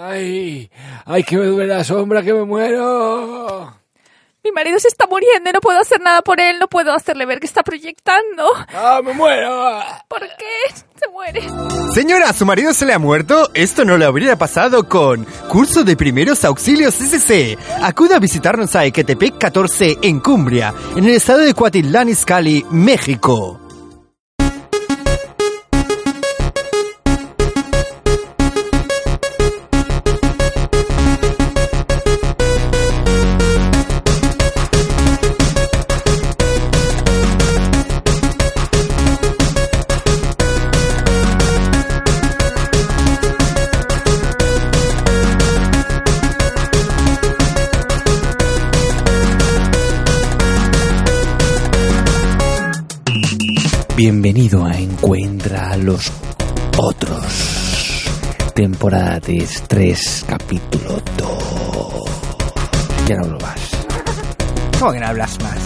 ¡Ay! ¡Ay, que me duele la sombra, que me muero! Mi marido se está muriendo y no puedo hacer nada por él, no puedo hacerle ver que está proyectando. ¡Ah, me muero! ¿Por qué se muere? Señora, ¿su marido se le ha muerto? Esto no le habría pasado con Curso de Primeros Auxilios SC. Acuda a visitarnos a Ecatepec 14 en Cumbria, en el estado de Cuatitlán Izcalli, México. Bienvenido a Encuentra a los Otros. Temporada 3, capítulo 2. Ya no lo vas. ¿Cómo que no hablas más?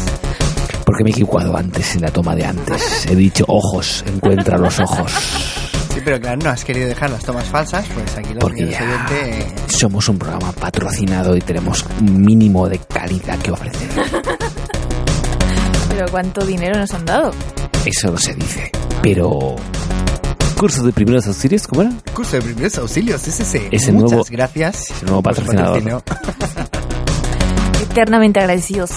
Porque me he equivocado antes en la toma de antes. He dicho ojos, encuentra los ojos. Sí, pero claro, no has querido dejar las tomas falsas, pues aquí lo Porque que ya oyente... somos un programa patrocinado y tenemos un mínimo de calidad que ofrecer. Pero ¿cuánto dinero nos han dado? Eso no se dice. Pero... Curso de primeros auxilios, ¿cómo era? Curso de Primeros Auxilios SC. Ese Muchas nuevo- gracias. ese nuevo patrocinador. Eternamente agradecidos.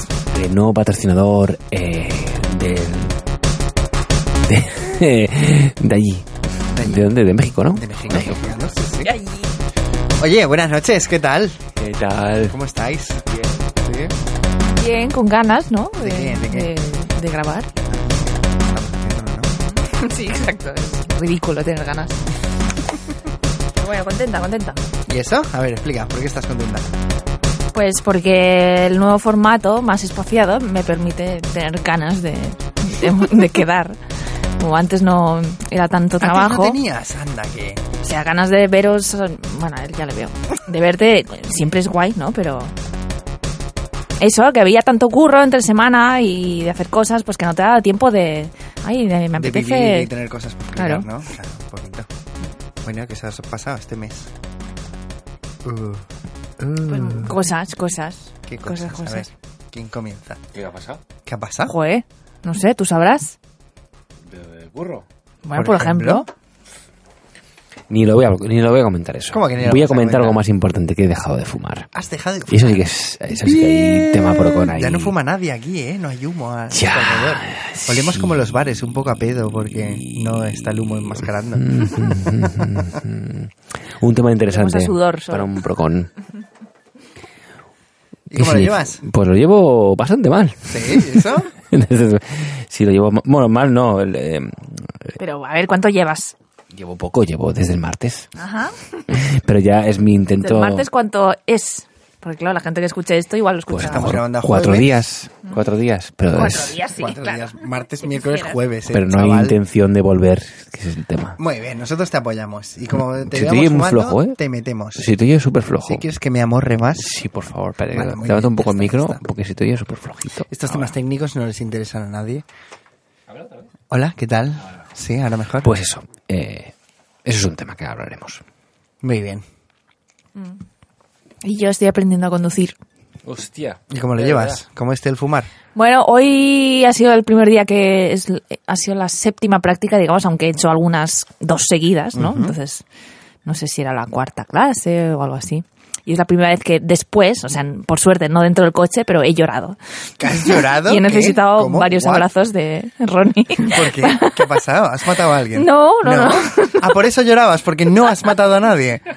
el nuevo patrocinador eh, del de, de allí. ¿De dónde? De México, ¿no? De México. sí, sí. Oye, buenas noches, ¿qué tal? ¿Qué tal? ¿Cómo estáis? Bien. ¿Sí? Bien, con ganas, ¿no? ¿De qué? ¿De qué? de- de grabar. Sí, exacto. Es ridículo tener ganas. Pero bueno, contenta, contenta. ¿Y eso? A ver, explica, ¿por qué estás contenta? Pues porque el nuevo formato, más espaciado, me permite tener ganas de, de, de quedar. Como antes no era tanto trabajo. no tenías? Anda, que... O sea, ganas de veros, bueno, a él ya le veo. De verte siempre es guay, ¿no? Pero eso, que había tanto curro entre semana y de hacer cosas, pues que no te da tiempo de, ay, de- me De apetece. vivir y tener cosas por Claro. ¿no? Claro, poquito. Bueno, ¿qué se os ha pasado este mes? Uh, uh, cosas, cosas. ¿Qué cosas? cosas, A ver, cosas. ¿quién comienza? ¿Qué ha pasado? ¿Qué ha pasado? Joder, no sé, tú sabrás. ¿De burro? Bueno, Por por, ejemplo. Ni lo voy a, ni lo voy a comentar eso. ¿Cómo que ni lo voy a comentar algo más importante que he dejado de fumar. ¿Has dejado de Y eso sí fumar? que es, eso sí que hay tema procon ahí. Ya no fuma nadie aquí, ¿eh? No hay humo a Ya, alrededor. Olemos sí. como los bares, un poco a pedo, porque no está el humo enmascarando. Un tema interesante sudor para un procon. ¿Y cómo lo llevas? Pues lo llevo bastante mal. ¿Sí? ¿Eso? sí, lo llevo... Bueno, mal no. el, eh, Pero a ver, ¿cuánto llevas? Llevo poco, llevo desde el martes. Ajá. Pero ya es mi intento... ¿El martes cuánto es? Porque claro, la gente que escuche esto igual lo Pues escucha. Estamos grabando a cuatro jueves. días, cuatro días, pero, Cuatro es- días, sí, Cuatro claro. días, martes, Si miércoles, quisieras. jueves. ¿eh, pero no hay intención de volver, que ese es el tema. Muy bien, nosotros te apoyamos. Y como te Si te veamos oyes muy flojo, ¿eh? te metemos. Si te oyes súper flojo. Si quieres que me amorre más, Sí, por favor, espera, Vale, levanta bien, un poco el micro, está. porque si te oyes súper flojito. estos temas técnicos no les interesan a nadie. Hola, ¿qué tal? Sí, ahora mejor. Pues eso, eh, eso es un tema que hablaremos. Muy bien. Y yo estoy aprendiendo a conducir. Hostia. ¿Y cómo lo llevas? ¿Cómo esté el fumar? Bueno, hoy ha sido el primer día que es, ha sido la séptima práctica, digamos, aunque he hecho algunas dos seguidas, ¿no? Entonces, no sé si era la cuarta clase o algo así. Y es la primera vez que después, o sea, por suerte, no dentro del coche, pero he llorado. ¿Que has llorado? Y he necesitado ¿Cómo? varios What? abrazos de Ronnie. ¿Por qué? ¿Qué ha pasado? ¿Has matado a alguien? No, no, no. Ah, por eso llorabas, porque no has matado a nadie.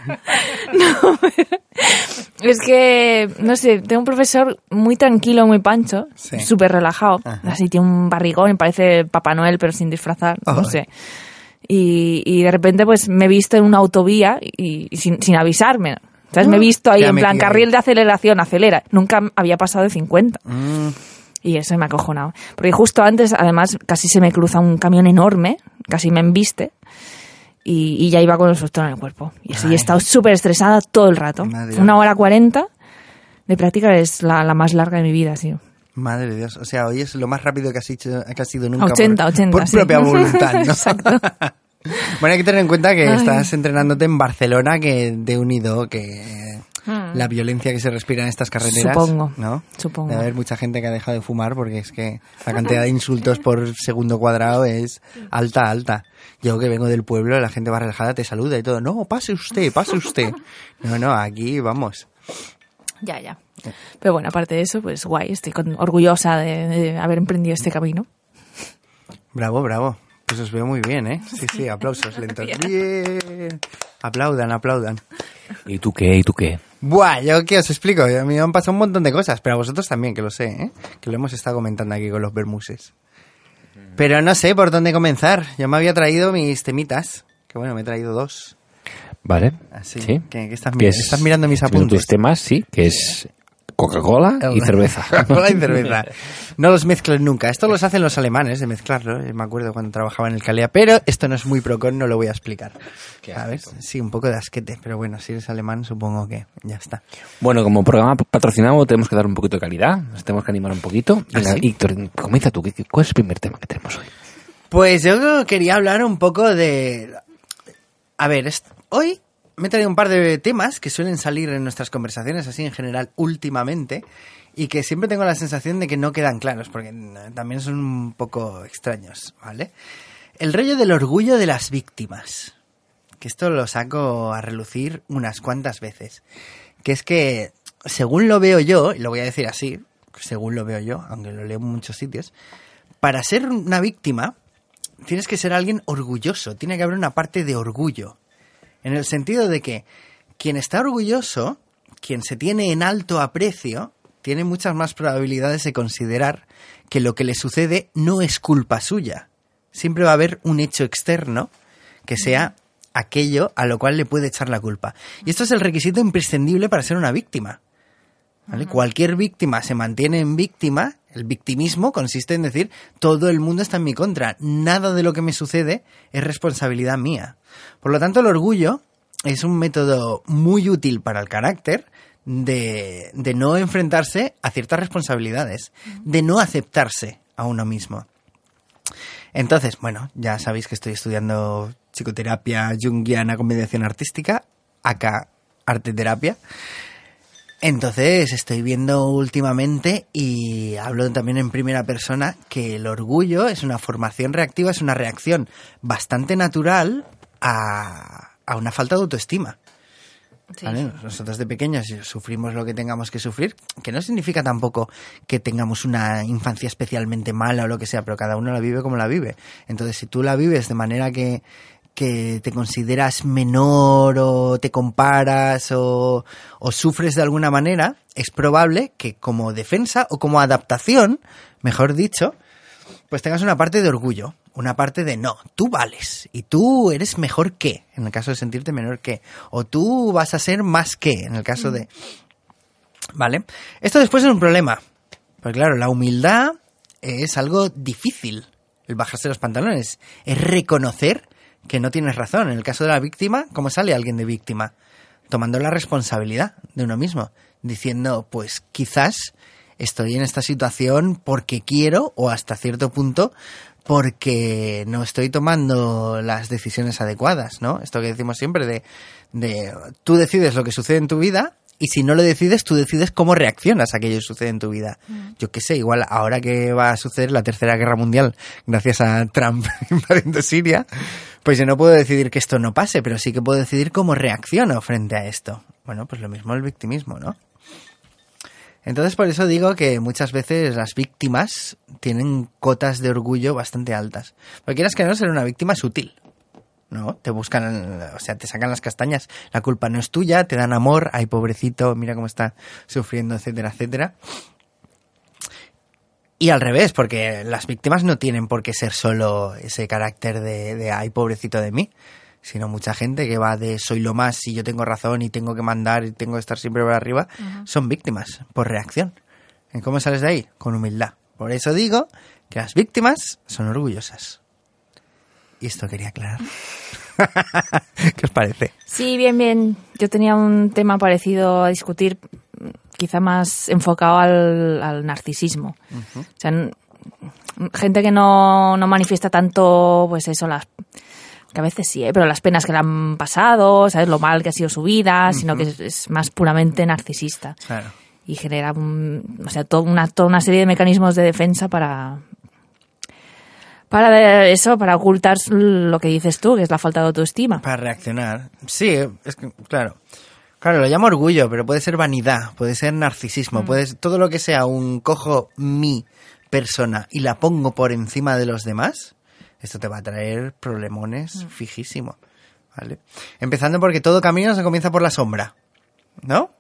Es que, no sé, tengo un profesor muy tranquilo, muy pancho, Sí. súper relajado. Ajá. Así tiene un barrigón, parece Papá Noel, pero sin disfrazar, no Ay. sé. Y, y de repente, pues me he visto en una autovía y, y sin, sin avisarme. ¿Sabes? Me he visto ahí Ya en plan carril de aceleración, acelera. Nunca había pasado de 50. Mm, Y eso me ha acojonado. Porque justo antes, además, casi se me cruza un camión enorme, casi me embiste. Y, y ya iba con el susto en el cuerpo. Y así Ay. he estado súper estresada todo el rato. Madre Una hora cuarenta de práctica es la, la más larga de mi vida, sí. Madre de Dios, o sea, hoy es lo más rápido que has, hecho, que has sido nunca. 80, por, 80, Por sí. propia voluntad, ¿no? Exacto. bueno, hay que tener en cuenta que Ay. estás entrenándote en Barcelona, que de unido, que Hmm. la violencia que se respira en estas carreteras. Supongo, ¿no? supongo. Debe haber mucha gente que ha dejado de fumar porque es que la cantidad de insultos por segundo cuadrado es alta, alta. Yo que vengo del pueblo, la gente va relajada, te saluda y todo. No, pase usted, pase usted. No, no, aquí vamos. Ya, ya. Pero bueno, aparte de eso, pues guay, estoy con- orgullosa de, de haber emprendido este camino. Bravo, bravo. Pues os veo muy bien, ¿eh? Sí, sí, aplausos lentos. Bien. Aplaudan, aplaudan. ¿Y tú qué? ¿Y tú qué? Buah, yo qué os explico. A mí me han pasado un montón de cosas, pero a vosotros también, que lo sé, ¿eh? Que lo hemos estado comentando aquí con los bermuses. Pero no sé por dónde comenzar. Yo me había traído mis temitas. Que bueno, me he traído dos. ¿Vale? Así. Sí. ¿Qué- qué estás, Que es- estás mirando mis apuntes? tus temas, sí, que es Coca-Cola y cerveza. Coca-Cola y cerveza. No los mezclen nunca. Esto los hacen los alemanes, de mezclarlo. Me acuerdo cuando trabajaba en el Calea. Pero esto no es muy procon, no lo voy a explicar. ¿Sabes? Sí, un poco de asquete. Pero bueno, si eres alemán, supongo que ya está. Bueno, como programa patrocinado tenemos que dar un poquito de calidad, nos tenemos que animar un poquito. Venga, ¿Ah, sí? Héctor, comienza tú, ¿qué- qué- ¿cuál es el primer tema que tenemos hoy? Pues yo quería hablar un poco de... A ver, hoy me he traído un par de temas que suelen salir en nuestras conversaciones así en general últimamente y que siempre tengo la sensación de que no quedan claros porque mm, también son un poco extraños, ¿vale? El rollo del orgullo de las víctimas. Que esto lo saco a relucir unas cuantas veces. Que es que, según lo veo yo, y lo voy a decir así, según lo veo yo, aunque lo leo en muchos sitios, para ser una víctima tienes que ser alguien orgulloso, tiene que haber una parte de orgullo. En el sentido de que quien está orgulloso, quien se tiene en alto aprecio, tiene muchas más probabilidades de considerar que lo que le sucede no es culpa suya. Siempre va a haber un hecho externo que sea aquello a lo cual le puede echar la culpa. Y esto es el requisito imprescindible para ser una víctima. ¿vale? Cualquier víctima se mantiene en víctima. El victimismo consiste en decir todo el mundo está en mi contra. Nada de lo que me sucede es responsabilidad mía. Por lo tanto, el orgullo es un método muy útil para el carácter de, de no enfrentarse a ciertas responsabilidades, de no aceptarse a uno mismo. Entonces, bueno, ya sabéis que estoy estudiando psicoterapia junguiana con mediación artística, acá arte terapia. Entonces estoy viendo últimamente y hablo también en primera persona que el orgullo es una formación reactiva, es una reacción bastante natural a, a una falta de autoestima. ¿vale? Nosotros de pequeños sufrimos lo que tengamos que sufrir, que no significa tampoco que tengamos una infancia especialmente mala o lo que sea, pero cada uno la vive como la vive. Entonces, si tú la vives de manera que, que te consideras menor o te comparas o, o sufres de alguna manera, es probable que como defensa o como adaptación, mejor dicho, pues tengas una parte de orgullo, una parte de no, tú vales y tú eres mejor que, en el caso de sentirte menor que, o tú vas a ser más que, en el caso de... ¿Vale? Esto después es un problema, porque claro, la humildad es algo difícil, el bajarse los pantalones, es reconocer que no tienes razón. En el caso de la víctima, ¿cómo sale alguien de víctima? Tomando la responsabilidad de uno mismo, diciendo, pues quizás estoy en esta situación porque quiero o hasta cierto punto porque no estoy tomando las decisiones adecuadas, ¿no? Esto que decimos siempre de, de tú decides lo que sucede en tu vida y si no lo decides, tú decides cómo reaccionas a aquello que sucede en tu vida. Yo qué sé, igual ahora que va a suceder la Tercera Guerra Mundial gracias a Trump invadiendo Siria, pues yo no puedo decidir que esto no pase, pero sí que puedo decidir cómo reacciono frente a esto. Bueno, pues lo mismo el victimismo, ¿no? Entonces por eso digo que muchas veces las víctimas tienen cotas de orgullo bastante altas. Porque quieras que no ser una víctima sutil. ¿no? Te buscan, o sea, te sacan las castañas. La culpa no es tuya, te dan amor, ay pobrecito, mira cómo está sufriendo, etcétera, etcétera. Y al revés, porque las víctimas no tienen por qué ser solo ese carácter de, de ay pobrecito de mí, sino mucha gente que va de soy lo más y yo tengo razón y tengo que mandar y tengo que estar siempre por arriba, son víctimas por reacción. ¿Y cómo sales de ahí? Con humildad. Por eso digo que las víctimas son orgullosas. Y esto quería aclarar. ¿Qué os parece? Sí, bien, bien. Yo tenía un tema parecido a discutir, quizá más enfocado al, al narcisismo. O sea, gente que no, no manifiesta tanto, pues eso, las que a veces sí, ¿eh? pero las penas que le han pasado, ¿sabes? Lo mal que ha sido su vida, sino que es, es más puramente narcisista. Claro. Y genera un- o sea, toda una, toda una serie de mecanismos de defensa para, para eso, para ocultar lo que dices tú, que es la falta de autoestima. Para reaccionar. Sí, es que, claro. Claro, lo llamo orgullo, pero puede ser vanidad, puede ser narcisismo, puede ser todo lo que sea un cojo mi persona y la pongo por encima de los demás, esto te va a traer problemones fijísimo, ¿vale? Empezando porque todo camino se comienza por la sombra, ¿no?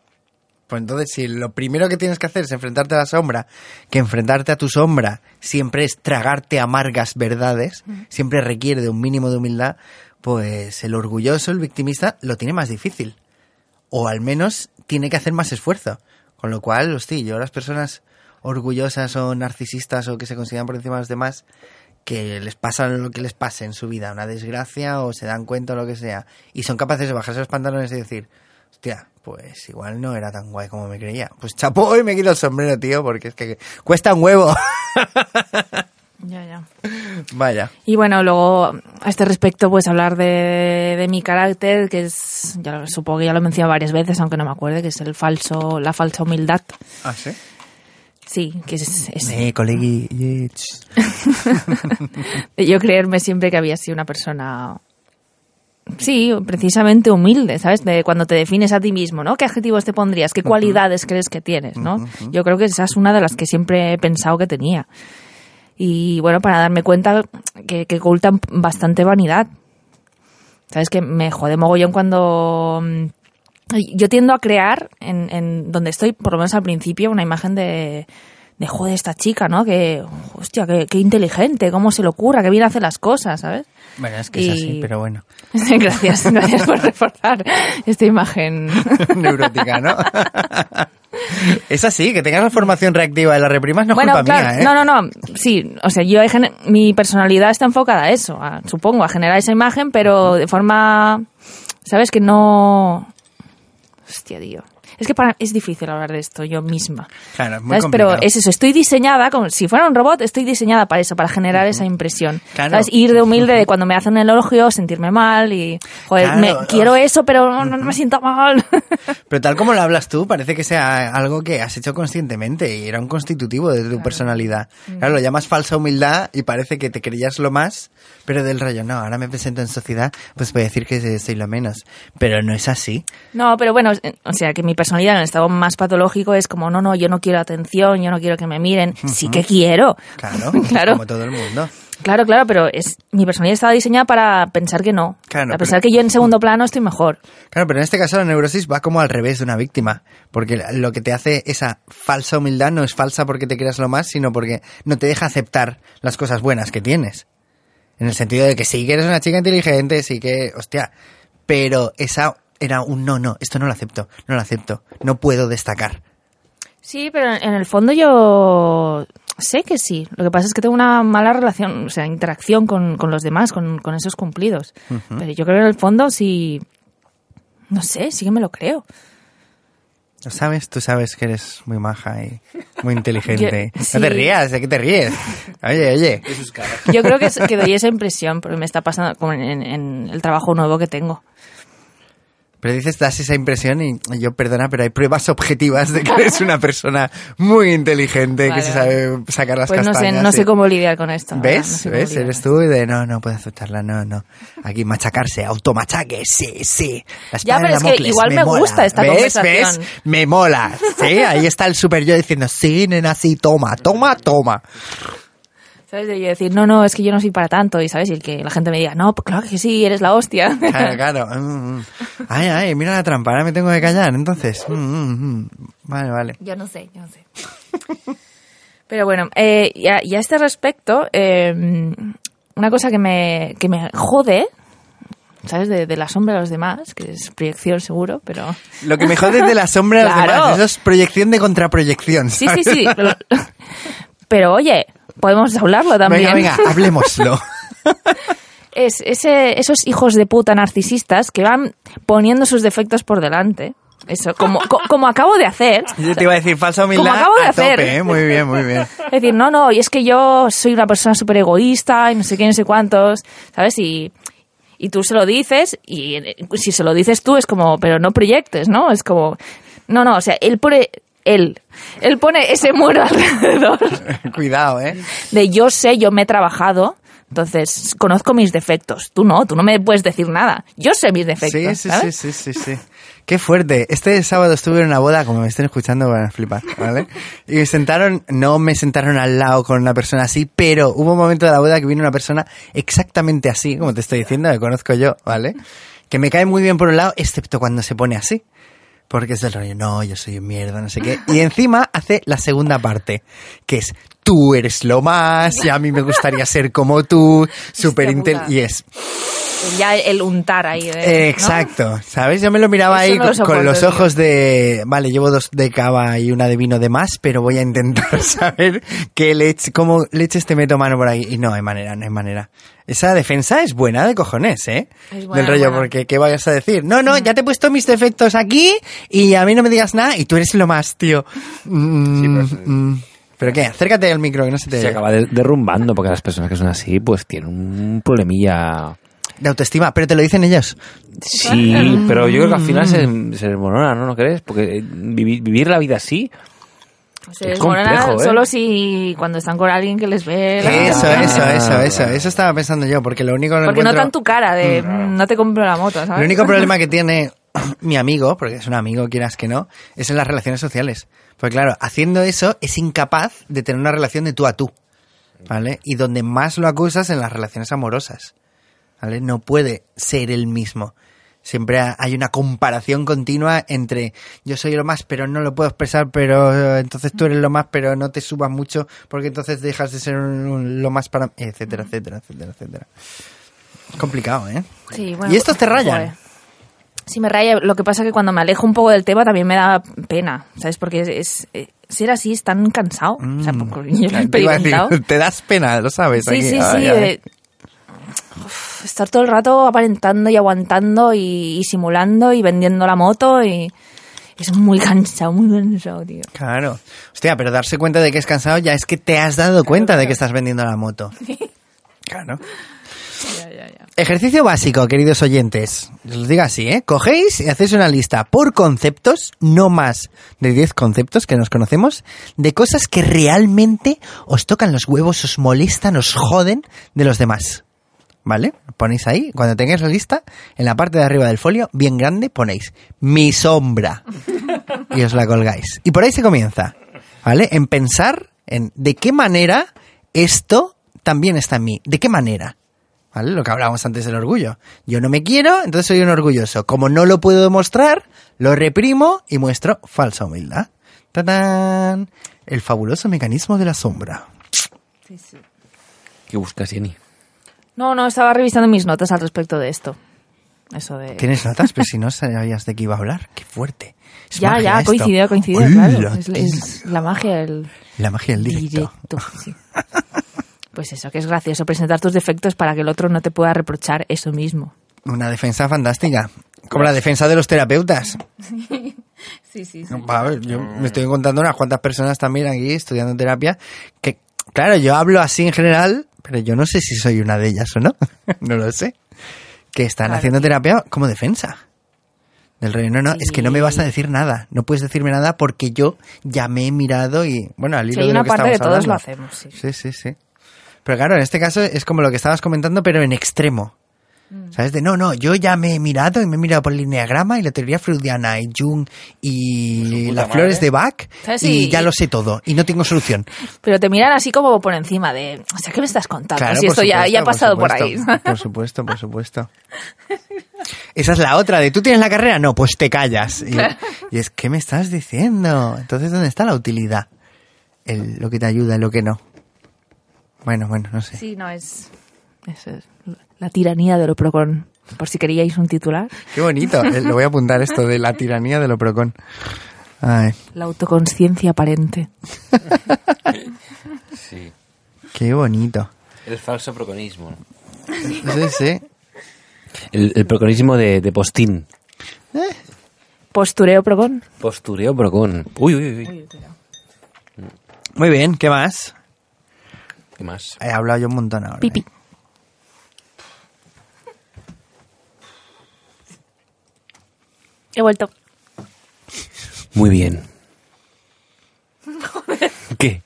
Pues entonces, si lo primero que tienes que hacer es enfrentarte a la sombra, que enfrentarte a tu sombra siempre es tragarte amargas verdades, siempre requiere de un mínimo de humildad, pues el orgulloso, el victimista, lo tiene más difícil. O al menos tiene que hacer más esfuerzo. Con lo cual, hostia, yo las personas orgullosas o narcisistas o que se consideran por encima de los demás, que les pasa lo que les pase en su vida, una desgracia o se dan cuenta o lo que sea, y son capaces de bajarse los pantalones y decir, hostia, pues igual no era tan guay como me creía. Pues chapó y me quito el sombrero, tío, porque es que cuesta un huevo. Ya, ya. Vaya. Y bueno, luego a este respecto, pues hablar de, de mi carácter, que es, ya lo- supongo que ya lo he mencionado varias veces, aunque no me acuerde, que es el falso, la falsa humildad. ¿Ah, sí? Sí, que es, es Eh, colegui. yo creerme siempre que había sido una persona, sí, precisamente humilde, ¿sabes? De cuando te defines a ti mismo, ¿no? ¿Qué adjetivos te pondrías? ¿Qué cualidades crees que tienes, no? Yo creo que esa es una de las que siempre he pensado que tenía. Y bueno, para darme cuenta que, que ocultan bastante vanidad. ¿Sabes? Que me jode mogollón cuando... Yo tiendo a crear, en, en donde estoy, por lo menos al principio, una imagen de, de joder, esta chica, ¿no? Que, hostia, qué, qué inteligente, cómo se le ocurra, qué bien hace las cosas, ¿sabes? Bueno, es que es Y- así, pero bueno. gracias, gracias por reforzar esta imagen. Neurótica, ¿no? es así, que tengas la formación reactiva de la reprimas no es bueno, culpa claro, mía, ¿eh? no, no, no, sí, o sea, yo mi personalidad está enfocada a eso, a- supongo, a generar esa imagen, pero de forma, ¿sabes? Que no... Hostia, tío. Es que para, es difícil hablar de esto yo misma. Claro, es muy ¿Sabes? Pero complicado. es eso, estoy diseñada, como si fuera un robot, estoy diseñada para eso, para generar esa impresión. Claro. ¿Sabes? Ir de humilde de cuando me hacen un elogio, sentirme mal y, joder, Claro. me, quiero eso, pero no, no me siento mal. Pero tal como lo hablas tú, parece que sea algo que has hecho conscientemente y era un constitutivo de tu personalidad. Claro, lo llamas falsa humildad y parece que te creías lo más, pero del rollo, no, ahora me presento en sociedad, pues voy a decir que soy lo menos. Pero no es así. No, pero bueno, eh, o sea, que mi personalidad en el estado más patológico es como, no, no, yo no quiero atención, yo no quiero que me miren. Sí que quiero. Claro, Claro. como todo el mundo. Claro, claro, pero es mi personalidad estaba diseñada para pensar que no. Claro, para pero- pensar que yo en segundo plano estoy mejor. Claro, pero en este caso la neurosis va como al revés de una víctima, porque lo que te hace esa falsa humildad no es falsa porque te creas lo más, sino porque no te deja aceptar las cosas buenas que tienes. En el sentido de que sí que eres una chica inteligente, sí que, hostia, pero esa era un no, no, esto no lo acepto, no lo acepto, no puedo destacar. Sí, pero en el fondo yo sé que sí. Lo que pasa es que tengo una mala relación, o sea, interacción con, con los demás, con, con esos cumplidos. Pero yo creo que en el fondo sí, no sé, sí que me lo creo. ¿Lo sabes? Tú sabes que eres muy maja y muy inteligente. Yo- sí. No te rías, ¿de qué te ríes? Oye, oye. Yo creo que, es- que doy esa impresión, porque me está pasando como en- en el trabajo nuevo que tengo. Pero dices, das esa impresión y yo, perdona, pero hay pruebas objetivas de que eres una persona muy inteligente, Vale, que se sabe sacar las Pues no sé, castañas. no sé cómo lidiar con esto. no ¿Ves? sé ¿Ves? Eres tú y de no, no puedo aceptarla, no, no. Aquí machacarse, automachaque, sí, sí. La Ya, pero es que igual me gusta esta ¿Ves? conversación. ¿Ves? Me mola. Sí, ahí está el super yo diciendo, sí, nena, sí, toma, toma, toma. ¿Sabes? De yo decir, no, no, es que yo no soy para tanto. Y, ¿sabes? Y el que la gente me diga, no, pues claro que sí, eres la hostia. Claro, claro. Mm, mm. Ay, ay, mira la trampa, ahora me tengo que callar, entonces. Mm. Vale, vale. Yo no sé, yo no sé. Pero bueno, eh, y, a, y a este respecto, eh, una cosa que me, que me jode, ¿sabes? De, de la sombra de los demás, que es proyección seguro, pero... Lo que me jode es de la sombra de los Claro. demás. Eso es proyección de contraproyección. Sí, sí, ¿sabes? sí. Pero, pero, oye, podemos hablarlo también. Venga, venga, hablemoslo. Es ese, esos hijos de puta narcisistas que van poniendo sus defectos por delante. Eso, como, co- como acabo de hacer. Yo te iba a decir falsa humildad Como acabo de a hacer. tope, ¿eh? Muy bien, muy bien. Es decir, no, no, y es que yo soy una persona súper egoísta y no sé qué, no sé cuántos, ¿sabes? Y, y tú se lo dices y eh, si se lo dices tú es como, pero no proyectes, ¿no? Es como, no, no, o sea, él pone, él, él pone ese muro alrededor Cuidado, ¿eh? de yo sé, yo me he trabajado, entonces conozco mis defectos. Tú no, tú no me puedes decir nada. Yo sé mis defectos, Sí, sí, sí, sí, sí, sí. Qué fuerte. Este sábado estuve en una boda, como me estén escuchando van a flipar, ¿vale? Y me sentaron, no me sentaron al lado con una persona así, pero hubo un momento de la boda que vino una persona exactamente así, como te estoy diciendo, que conozco yo, ¿vale? Que me cae muy bien por un lado, excepto cuando se pone así. Porque es del rollo, no, yo soy un mierda, no sé qué. Y encima hace la segunda parte, que es, tú eres lo más, y a mí me gustaría ser como tú, súper intel... puta. Y es, Ya el untar ahí. de- ¿no? Eh, Exacto, ¿sabes? Yo me lo miraba Eso ahí no lo con, los ojos de, vale, llevo dos de cava y una de vino de más, pero voy a intentar saber qué leche, cómo leches te meto mano por ahí. Y no hay manera, no hay manera. Esa defensa es buena de cojones, ¿eh? Es buena, Del rollo, buena. porque ¿qué vayas a decir? No, no, ya te he puesto mis defectos aquí y a mí no me digas nada y tú eres lo más, tío. Mm, mm. ¿Pero qué? Acércate al micro, que no se te Se acaba de- derrumbando porque las personas que son así pues tienen un problemilla. De autoestima, pero te lo dicen ellos. Sí, pero yo creo que al final se, se desmorona, ¿no? ¿No crees? Porque eh, vivi- vivir la vida así Se complejo, ¿eh? solo si cuando están con alguien que les ve. la Eso, cara. eso, eso, eso. vale. Eso estaba pensando yo, porque lo único que Porque encuentro- notan tu cara de "Mm, no te compro la moto, ¿sabes? El único problema que tiene mi amigo, porque es un amigo, quieras que no, es en las relaciones sociales. Porque claro, haciendo eso es incapaz de tener una relación de tú a tú. ¿Vale? Y donde más lo acusas en las relaciones amorosas. ¿Vale? No puede ser el mismo. Siempre ha- hay una comparación continua entre yo soy lo más, pero no lo puedo expresar, pero eh, entonces tú eres lo más, pero no te subas mucho, porque entonces dejas de ser un- un- lo más para... etcétera, etcétera, etcétera, etcétera. Es complicado, ¿eh? Sí, bueno, ¿Y estos te rayan? joder. Sí, me raya. Lo que pasa es que cuando me alejo un poco del tema también me da pena, ¿sabes? Porque es, es- eh, ser así es tan cansado. O sea, porque yo lo he Mm. Te decir, das pena, lo sabes. Sí, aquí. sí, sí. eh, uf, estar todo el rato aparentando y aguantando y, y simulando y vendiendo la moto y es muy cansado, muy cansado, tío. Claro. Hostia, pero darse cuenta de que es cansado ya es que te has dado cuenta de que estás vendiendo la moto. Claro. Ejercicio básico, queridos oyentes. Os lo digo así, ¿eh? Cogéis y hacéis una lista por conceptos, no más de 10 conceptos que nos conocemos, de cosas que realmente os tocan los huevos, os molestan, os joden de los demás. ¿Vale? Ponéis ahí, cuando tengáis la lista, en la parte de arriba del folio, bien grande, ponéis mi sombra. Y os la colgáis. Y por ahí se comienza. ¿Vale? En pensar en de qué manera esto también está en mí. ¿De qué manera? ¿Vale? Lo que hablábamos antes del orgullo. Yo no me quiero, entonces soy un orgulloso. Como no lo puedo demostrar, lo reprimo y muestro falsa humildad. ¡Tatán! El fabuloso mecanismo de la sombra. ¿Qué buscas, Jenny? No, no, estaba revisando mis notas al respecto de esto. Eso de... ¿Tienes notas? Pero si no sabías de qué iba a hablar. ¡Qué fuerte! Es Ya, ya, esto. coincidió, coincidió, ¡Hola, claro. Es, es la magia del La magia del directo. directo. sí. Pues eso, que es gracioso presentar tus defectos para que el otro no te pueda reprochar eso mismo. Una defensa fantástica. Como la defensa de los terapeutas. Sí, sí, A ver, yo me estoy encontrando unas cuantas personas también aquí estudiando terapia que, claro, yo hablo así en general, pero yo no sé si soy una de ellas o no. no lo sé. Que están Claro, haciendo terapia como defensa. Del rey, no, no, es que no me vas a decir nada. No puedes decirme nada porque yo ya me he mirado y, bueno, al hilo de lo una que parte que estamos todos lo hacemos, sí. Sí, sí, sí. Pero claro, en este caso es como lo que estabas comentando, pero en extremo. Mm. ¿Sabes? De no, no, yo ya me he mirado y me he mirado por el lineagrama y la teoría freudiana y Jung y las flores de Bach ¿Sabes? y Y- ya lo sé todo y no tengo solución. Pero te miran así como por encima de, o sea, ¿qué me estás contando? Claro, si esto ya, supuesto, ya ha pasado por, ahí. supuesto, Por supuesto, por supuesto. Esa es la otra, de tú tienes la carrera, no, pues te callas. Y, y es, ¿qué me estás diciendo? Entonces, ¿dónde está la utilidad? El, lo que te ayuda y lo que no. Bueno, bueno, no sé. Sí, no, es, es, es la tiranía de lo procon. por si queríais un titular. Qué bonito. Eh, Lo voy a apuntar esto de la tiranía del Oprocon. Ay, La autoconciencia aparente. Sí. qué bonito. El falso proconismo. Sí, sí. El, el proconismo de, de postín. Postureo procon. Postureo procon. Uy, uy, uy. Muy bien, ¿qué más? ¿Qué más? He hablado yo un montón ahora. Pipi. ¿eh? He vuelto. Muy bien. ¿Qué?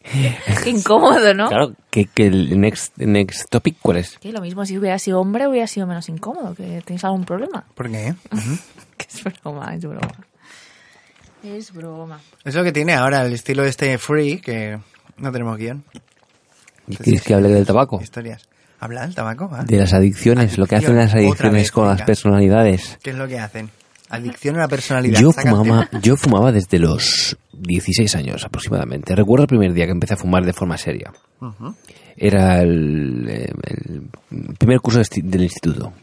Qué incómodo, ¿no? Claro, que, que el next, next topic, ¿cuál es? Que lo mismo si hubiera sido hombre hubiera sido menos incómodo. ¿Que tenéis algún problema? ¿Por qué? Que es broma, es broma. Es broma. Es lo que tiene ahora el estilo este free, que no tenemos guion. ¿Y ¿Quieres que hable del tabaco? Historias. ¿Habla del tabaco? va. De las adicciones, lo que hacen las adicciones vez, con las venga. personalidades. ¿Qué es lo que hacen? Adicción a la personalidad. Yo fumaba, yo fumaba desde los 16 años aproximadamente. Recuerdo el primer día que empecé a fumar de forma seria. Era el, eh, el primer curso del instituto.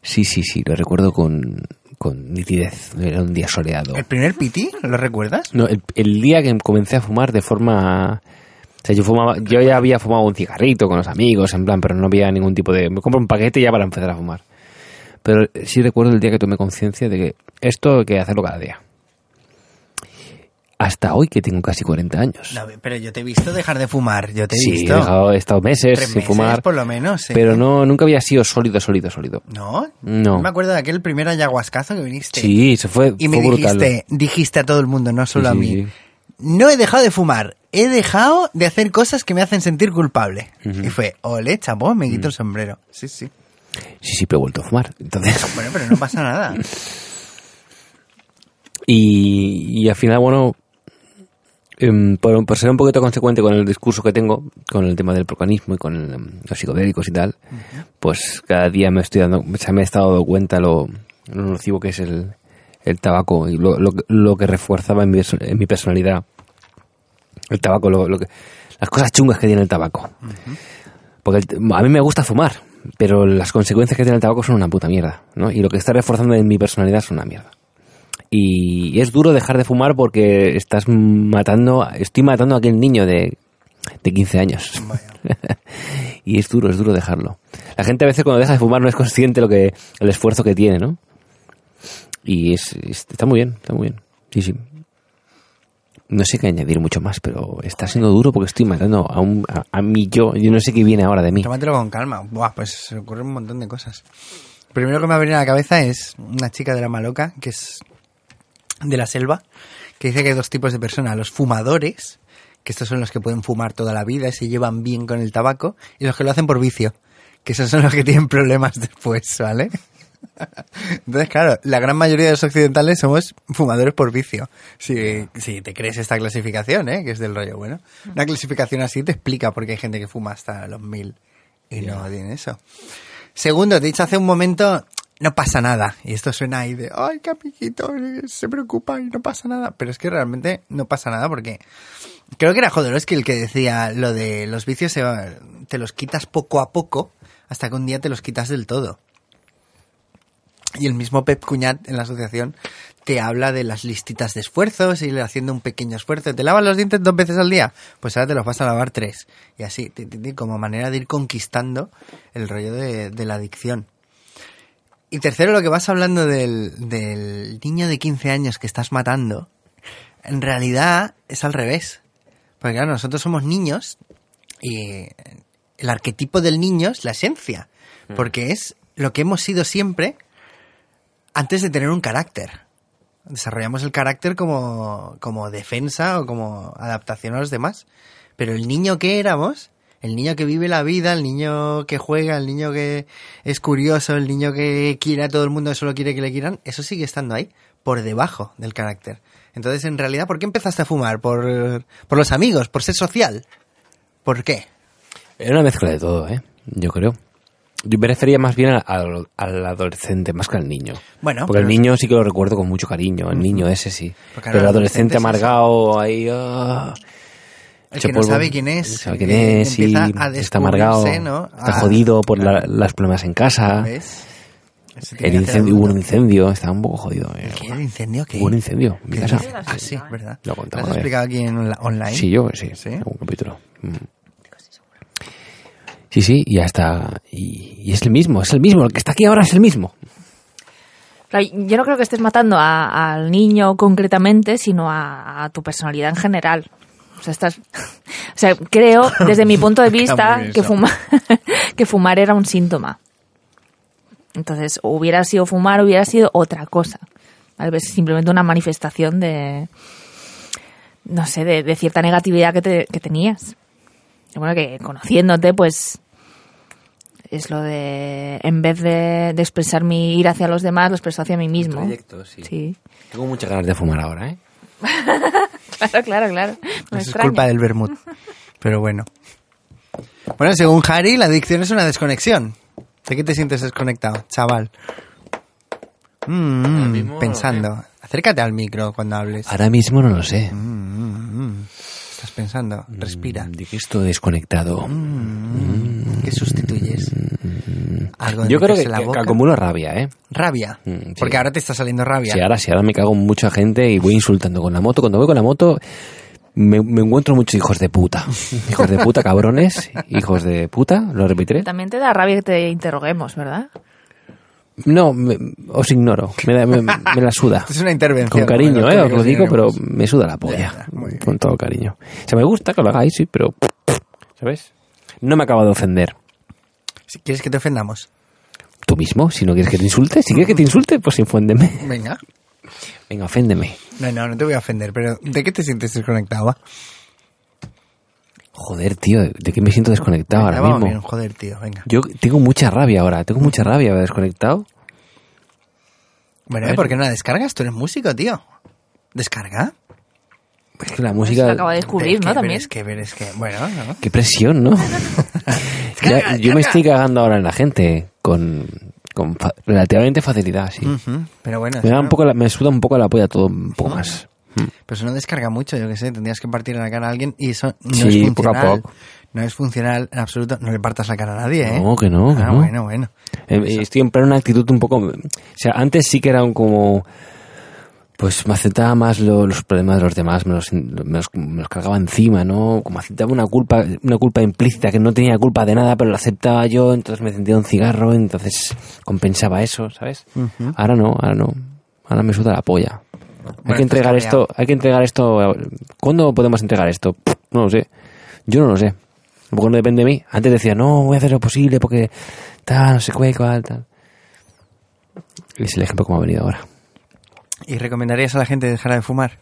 Sí, sí, sí, lo recuerdo con, con nitidez. Era un día soleado. ¿El primer piti? ¿Lo recuerdas? No, el, el día que comencé a fumar de forma... O sea, yo fumaba, yo ya había fumado un cigarrito con los amigos, en plan, pero no había ningún tipo de... Me compro un paquete ya para empezar a fumar. Pero sí recuerdo el día que tomé conciencia de que esto hay que hacerlo cada día. Hasta hoy que tengo casi 40 años. No, pero yo te he visto dejar de fumar. Yo te he sí, he, visto. dejado, he estado meses Tres sin meses, fumar. por lo menos. sí. Pero no, nunca había sido sólido, sólido, sólido. ¿No? No. Me acuerdo de aquel primer ayahuascazo que viniste. Sí, se fue, Y me fue dijiste, dijiste a todo el mundo, no solo Sí, a mí. sí. No he dejado de fumar, he dejado de hacer cosas que me hacen sentir culpable. Y fue, ole, chapo, me quito el sombrero. Sí, sí. Sí, sí, pero he vuelto a fumar. Entonces... Bueno, pero no pasa nada. Y, y al final, bueno, em, por, por ser un poquito consecuente con el discurso que tengo, con el tema del procanismo y con el, em, los psicodélicos y tal, pues cada día me estoy dando, se me he estado dando cuenta lo, lo nocivo que es el, el tabaco y lo, lo, que- lo que refuerzaba en mi, en mi personalidad. El tabaco, lo, lo que, las cosas chungas que tiene el tabaco. Porque el- a mí me gusta fumar, pero las consecuencias que tiene el tabaco son una puta mierda, ¿no? Y lo que está reforzando en mi personalidad es una mierda. Y es duro dejar de fumar porque estás matando, estoy matando a aquel niño de, de 15 años. y es duro, es duro dejarlo. La gente a veces cuando deja de fumar no es consciente lo que, el esfuerzo que tiene, ¿no? Y es, es- está muy bien, está muy bien. Sí, sí. No sé qué añadir mucho más, pero está siendo duro porque estoy matando a, un, a, a mi yo. Yo no sé qué viene ahora de mí. Tómatelo con calma. Buah, pues se ocurren un montón de cosas. Primero que me ha venido a la cabeza es una chica de la Maloca, que es de la selva, que dice que hay dos tipos de personas. Los fumadores, que estos son los que pueden fumar toda la vida y se llevan bien con el tabaco, y los que lo hacen por vicio, que esos son los que tienen problemas después, ¿vale? Entonces, claro, la gran mayoría de los occidentales somos fumadores por vicio. Si, si te crees esta clasificación, ¿eh? que es del rollo bueno. Una clasificación así te explica por qué hay gente que fuma hasta los mil y no tiene eso. Segundo, te he dicho hace un momento, no pasa nada. Y esto suena ahí de, ay, qué amiguito, se preocupa y no pasa nada. Pero es que realmente no pasa nada porque creo que era Jodorowsky el que decía lo de los vicios se va- te los quitas poco a poco hasta que un día te los quitas del todo. Y el mismo Pep Cuñat en la asociación te habla de las listitas de esfuerzos, y haciendo un pequeño esfuerzo. ¿Te lavas los dientes dos veces al día? Pues ahora te los vas a lavar tres. Y así, como manera de ir conquistando el rollo de, de la adicción. Y tercero, lo que vas hablando del, del niño de 15 años que estás matando, en realidad es al revés. Porque claro, nosotros somos niños y el arquetipo del niño es la esencia. Porque es lo que hemos sido siempre antes de tener un carácter. Desarrollamos el carácter como, como defensa o como adaptación a los demás. Pero el niño que éramos, el niño que vive la vida, el niño que juega, el niño que es curioso, el niño que quiere a todo el mundo y solo quiere que le quieran, eso sigue estando ahí, por debajo del carácter. Entonces, en realidad, ¿por qué empezaste a fumar? ¿Por, por los amigos? ¿Por ser social? ¿Por qué? Era una mezcla de todo, ¿eh? Yo creo. Yo me refería más bien al, adolescente más que al niño. Bueno, Porque el niño sí que lo recuerdo con mucho cariño, el niño ese sí. Pero el adolescente adolescente es amargado ahí... ah, El que no polvo. sabe quién es, No sabe quién es, sí, está amargado, ¿no? está A- jodido por la- las problemas en casa. El incendio, hubo un incendio, estaba un poco jodido. eh. ¿Qué? ¿El incendio qué? Hubo un incendio en mi ¿Qué casa. Ah, sí, ¿verdad? Lo ¿Lo contamos has una vez. explicado aquí en online? Sí, yo sí, ¿Sí? algún capítulo. Mm. Sí, sí, y ya está. Y, y es el mismo, es el mismo. El que está aquí ahora es el mismo. Yo no creo que estés matando a- al niño concretamente, sino a, a tu personalidad en general. O sea, estás, o sea, creo, desde mi punto de vista, que, fuma- que fumar era un síntoma. Entonces, hubiera sido fumar, hubiera sido otra cosa. Tal vez simplemente una manifestación de, no sé, de, de cierta negatividad que, te- que tenías. Y bueno, que conociéndote, pues es lo de, en vez de, de expresar mi ir hacia los demás, lo expreso hacia mí mismo. Proyecto, sí. Sí. Tengo muchas ganas de fumar ahora, ¿eh? Claro, claro, claro. No Eso es culpa del vermut. Pero bueno. Bueno, según Harry, la adicción es una desconexión. ¿De qué te sientes desconectado, chaval? Mm, pensando. Acércate al micro cuando hables. Ahora mismo no lo sé. Estás pensando. Respira. ¿De qué estoy desconectado? ¿Qué sustituyes? Algo de Yo creo que, la que boca. acumulo rabia, ¿eh? Rabia. Mm, sí. Porque ahora te está saliendo rabia. Sí, ahora sí, ahora me cago en mucha gente y voy insultando con la moto. Cuando voy con la moto me, me encuentro muchos hijos de puta. Hijos de puta, cabrones. Hijos de puta, lo repetiré. También te da rabia que te interroguemos, ¿verdad? No, me- os ignoro. Me, da- me- me la suda. Es una intervención. Con cariño, como ¿eh? Os lo digo, pero me suda la polla. ya. Con todo cariño. O sea, me gusta que lo hagáis, sí, pero... ¿Sabes? No me acabo de ofender. Si quieres que te ofendamos. Tú mismo, si no quieres que te insulte. Si quieres que te insulte, pues infóndeme. Venga. Venga, oféndeme. No, no, no te voy a ofender, pero ¿de qué te sientes desconectado? va? Joder, tío, ¿de qué me siento desconectado Venga, ahora vamos mismo? bien, joder, tío, venga. Yo tengo mucha rabia ahora, tengo mucha rabia desconectado. Bueno, ¿eh? ¿por qué no la descargas? Tú eres músico, tío. ¿Descarga? Es que la Se música... acaba de descubrir, ¿no? es que- También. Es que, es que, bueno, ¿no? Qué presión, ¿no? Ya, yo me estoy cagando ahora en la gente con, con fa- relativamente facilidad, sí. Ujú, Pero bueno, Me, da un poco la- me suda un poco la polla todo un poco más. Pero eso no descarga mucho, yo qué sé, tendrías que partir la cara a alguien y eso no Sí, es poco a funcional. poco. No es funcional en absoluto. No le partas la cara a nadie, ¿eh? No, que no, que Ah, no. bueno, bueno. Eh, Estoy en plena actitud un poco... O sea, antes sí que era un como... Pues me aceptaba más lo- los problemas de los demás, me los, me, los, me los cargaba encima, ¿no? Como aceptaba una culpa, una culpa implícita, que no tenía culpa de nada, pero la aceptaba yo, entonces me encendía un cigarro, entonces compensaba eso, ¿sabes? Ahora no, ahora no. Ahora me suda la polla. Hay que entregar esto, hay que entregar esto. ¿Cuándo podemos entregar esto? No lo sé. Yo no lo sé. Porque no depende de mí. Antes decía, no, voy a hacer lo posible porque tal, no sé qué, cuál, tal. Y es el ejemplo como ha venido ahora. ¿Y recomendarías a la gente dejar de fumar?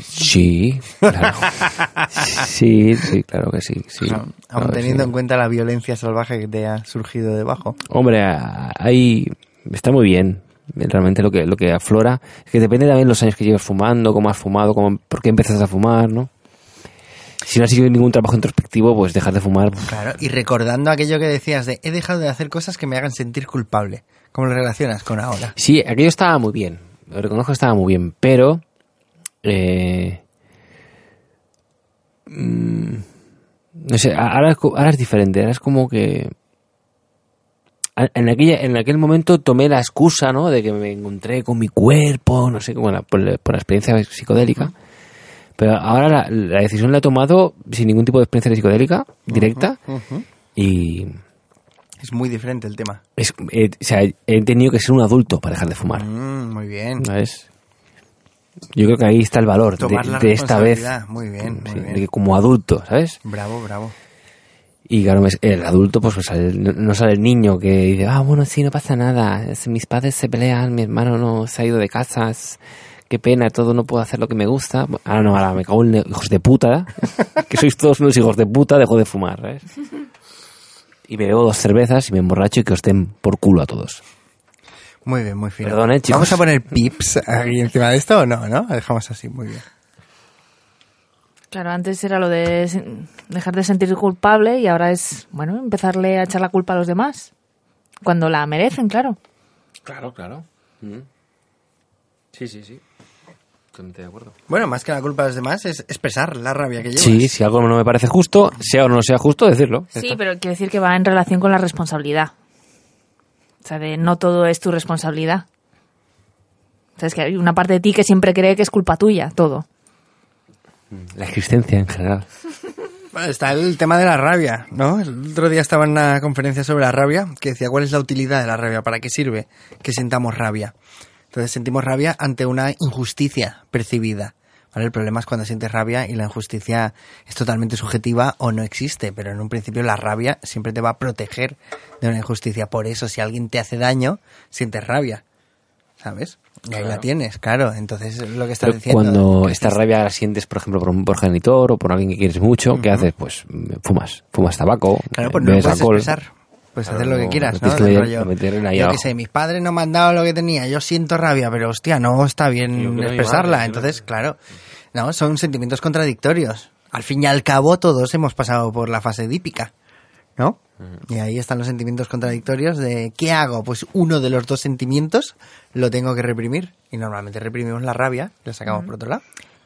Sí, claro. Sí, sí, claro que sí. sí Aún Claro que teniendo sí. en cuenta la violencia salvaje que te ha surgido debajo. Hombre, ahí está muy bien. Realmente lo que, lo que aflora es que depende también de los años que lleves fumando, cómo has fumado, cómo, por qué empezaste a fumar, ¿no? Si no has hecho ningún trabajo introspectivo, pues dejar de fumar. Claro, y recordando aquello que decías de he dejado de hacer cosas que me hagan sentir culpable. ¿Cómo lo relacionas con ahora? Sí, aquello estaba muy bien. Lo reconozco que estaba muy bien, pero. eh, mm, no sé, ahora, ahora es diferente. Ahora es como que. En, aquella, en aquel momento tomé la excusa, ¿no? De que me encontré con mi cuerpo, no sé, la- por, la- por la experiencia psicodélica. Pero ahora la, la decisión la he tomado sin ningún tipo de experiencia psicodélica directa. Y. Es muy diferente el tema. es- eh, o sea, he tenido que ser un adulto para dejar de fumar. Mm, muy bien. ¿Sabes? Yo creo que ahí está el valor de, Tomar la de esta vez. Muy bien, muy Sí, bien. de que como adulto, ¿sabes? Bravo, bravo. Y claro, el adulto, pues sale- no, sale el niño que dice, ah, bueno, sí, no pasa nada. mis padres se pelean, mi hermano no se ha ido de casa, es- qué pena, todo no puedo hacer lo que me gusta. Ahora no, ahora me cago en hijos de puta, que sois todos unos hijos de puta, dejo de fumar. Y me bebo dos cervezas y me emborracho y que os den por culo a todos. Muy bien, muy fino. Perdón, eh, chicos. ¿Vamos a poner pips aquí encima de esto o no? ¿No? Dejamos así, muy bien. Claro, antes era lo de dejar de sentir culpable y ahora es, bueno, empezarle a echar la culpa a los demás. Cuando la merecen, claro. Claro, claro. Sí, sí, sí. Totalmente de acuerdo. Bueno, más que la culpa de los demás es expresar la rabia que llevas. Sí, si algo no me parece justo, sea o no sea justo, decirlo. Sí, está. pero quiere decir que va en relación con la responsabilidad. O sea, de no todo es tu responsabilidad. O sea, es que hay una parte de ti que siempre cree que es culpa tuya, todo. La existencia en general. Está el tema de la rabia, ¿no? El otro día estaba en una conferencia sobre la rabia que decía cuál es la utilidad de la rabia, para qué sirve que sintamos rabia. Entonces sentimos rabia ante una injusticia percibida. El problema es cuando sientes rabia y la injusticia es totalmente subjetiva o no existe, pero en un principio la rabia siempre te va a proteger de una injusticia. Por eso, si alguien te hace daño, sientes rabia. ¿Sabes? Y ahí la tienes, claro. Entonces, es lo que estás Pero diciendo. cuando que esta rabia la sientes, por ejemplo, por un progenitor o por alguien que quieres mucho, ¿qué haces? Pues mm, fumas. Fumas tabaco, Claro, pues no puedes alcohol. expresar. Puedes Claro, hacer lo que quieras, no que yo qué abajo. sé, mis padres no me han dado lo que tenía, yo siento rabia, pero hostia, no está bien Yo expresarla. madre, Entonces, claro, no, son sentimientos contradictorios. Al fin y al cabo, todos hemos pasado por la fase dípica, ¿no? Y ahí están los sentimientos contradictorios de ¿qué hago? Pues uno de los dos sentimientos lo tengo que reprimir. Y normalmente reprimimos la rabia, la sacamos por otro lado.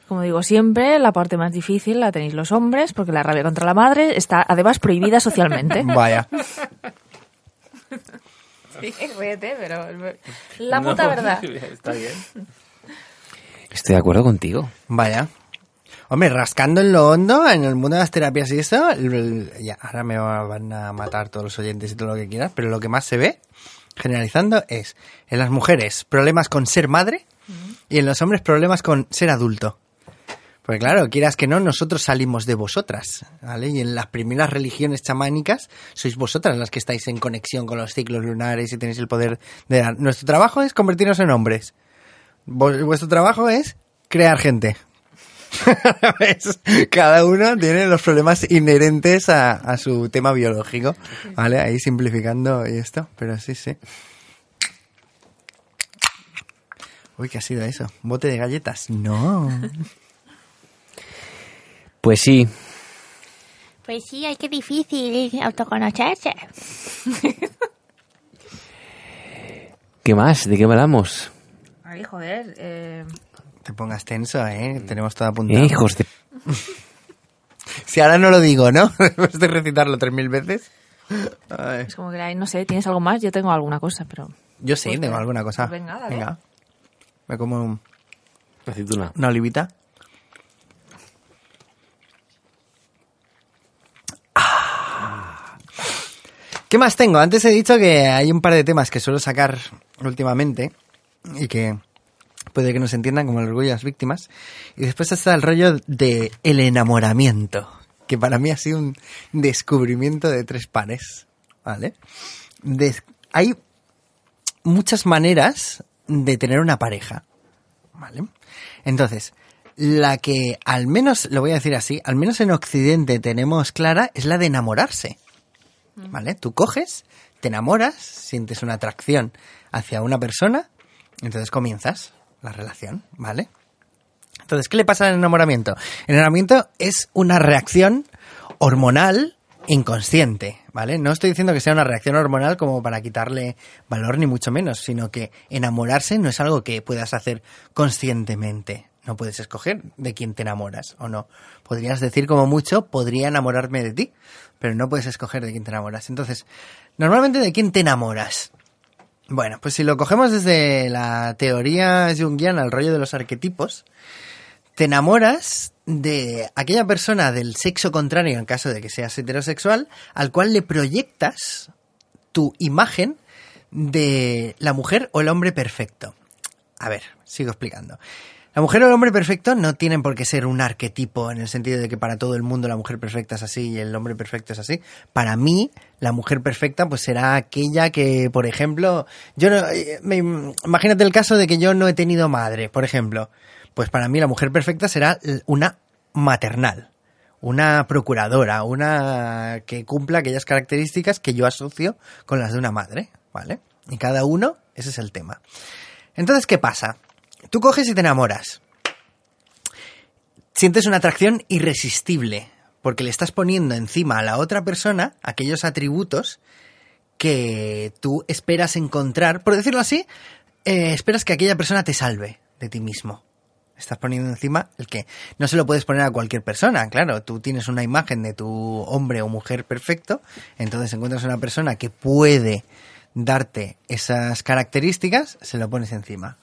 Como digo siempre, la parte más difícil la tenéis los hombres, porque la rabia contra la madre está además prohibida socialmente. Vaya. Sí, ríete, pero la puta verdad. Está bien. Estoy de acuerdo contigo. Vaya. Hombre, rascando en lo hondo, en el mundo de las terapias y eso, ya, ahora me van a matar todos los oyentes y todo lo que quieras, pero lo que más se ve, generalizando, es en las mujeres problemas con ser madre y en los hombres problemas con ser adulto. Porque claro, quieras que no, nosotros salimos de vosotras, ¿vale? Y en las primeras religiones chamánicas sois vosotras las que estáis en conexión con los ciclos lunares y tenéis el poder de dar. Nuestro trabajo es convertirnos en hombres. Vuestro trabajo es crear gente. Cada uno tiene los problemas inherentes a, a su tema biológico, ¿vale? Ahí simplificando y esto, pero sí, sí. Uy, ¿qué ha sido eso? ¿Bote de galletas? No. Pues sí, Pues sí, ay, qué difícil autoconocerse. ¿qué más? ¿De qué hablamos? Ay, joder. Eh, Te pongas tenso, ¿eh? Tenemos todo apuntado. Hijos de... Si ahora no lo digo, ¿no? Después de recitarlo tres mil veces. Ay. es como que, no sé, ¿tienes algo más? Yo tengo alguna cosa, pero... Yo sí, Pues tengo venga. alguna cosa. Pues venga, dale. Venga. Me como un- Aceituna. una olivita. Ah. ¿Qué más tengo? Antes he dicho que hay un par de temas que suelo sacar últimamente y que puede que no se entiendan como el orgullo de las víctimas. Y después está el rollo de el enamoramiento, que para mí ha sido un descubrimiento de tres pares, ¿vale? Hay muchas maneras de tener una pareja, ¿vale? Entonces, la que al menos, lo voy a decir así, al menos en Occidente tenemos clara es la de enamorarse. ¿Vale? Tú coges, te enamoras, sientes una atracción hacia una persona, entonces comienzas la relación, ¿vale? Entonces, ¿qué le pasa al enamoramiento? El enamoramiento es una reacción hormonal inconsciente, ¿vale? No estoy diciendo que sea una reacción hormonal como para quitarle valor ni mucho menos, sino que enamorarse no es algo que puedas hacer conscientemente. No puedes escoger de quién te enamoras o no. Podrías decir como mucho, podría enamorarme de ti, pero no puedes escoger de quién te enamoras. Entonces, normalmente de quién te enamoras. Bueno, pues si lo cogemos desde la teoría junguiana, el rollo de los arquetipos, te enamoras de aquella persona del sexo contrario, en caso de que seas heterosexual, al cual le proyectas tu imagen de la mujer o el hombre perfecto. A ver, sigo explicando. La mujer o el hombre perfecto no tienen por qué ser un arquetipo en el sentido de que para todo el mundo la mujer perfecta es así y el hombre perfecto es así. Para mí, la mujer perfecta pues será aquella que, por ejemplo, yo no, eh, me, imagínate el caso de que yo no he tenido madre, por ejemplo. Pues para mí la mujer perfecta será una maternal, una procuradora, una que cumpla aquellas características que yo asocio con las de una madre, ¿vale? Y cada uno, ese es el tema. Entonces, ¿qué pasa? Tú coges y te enamoras. Sientes una atracción irresistible, porque le estás poniendo encima a la otra persona aquellos atributos que tú esperas encontrar, por decirlo así, eh, esperas que aquella persona te salve de ti mismo. Estás poniendo encima el que no se lo puedes poner a cualquier persona, claro, tú tienes una imagen de tu hombre o mujer perfecto, entonces encuentras una persona que puede darte esas características, se lo pones encima.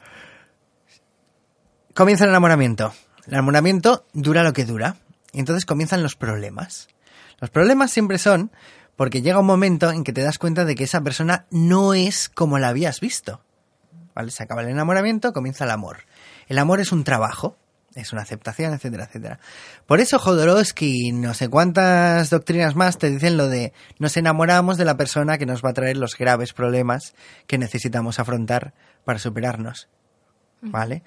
Comienza el enamoramiento. El enamoramiento dura lo que dura. Y entonces comienzan los problemas. Los problemas siempre son porque llega un momento en que te das cuenta de que esa persona no es como la habías visto. ¿Vale? Se acaba el enamoramiento, comienza el amor. El amor es un trabajo, es una aceptación, etcétera, etcétera. Por eso Jodorowsky no sé cuántas doctrinas más te dicen lo de nos enamoramos de la persona que nos va a traer los graves problemas que necesitamos afrontar para superarnos. ¿Vale?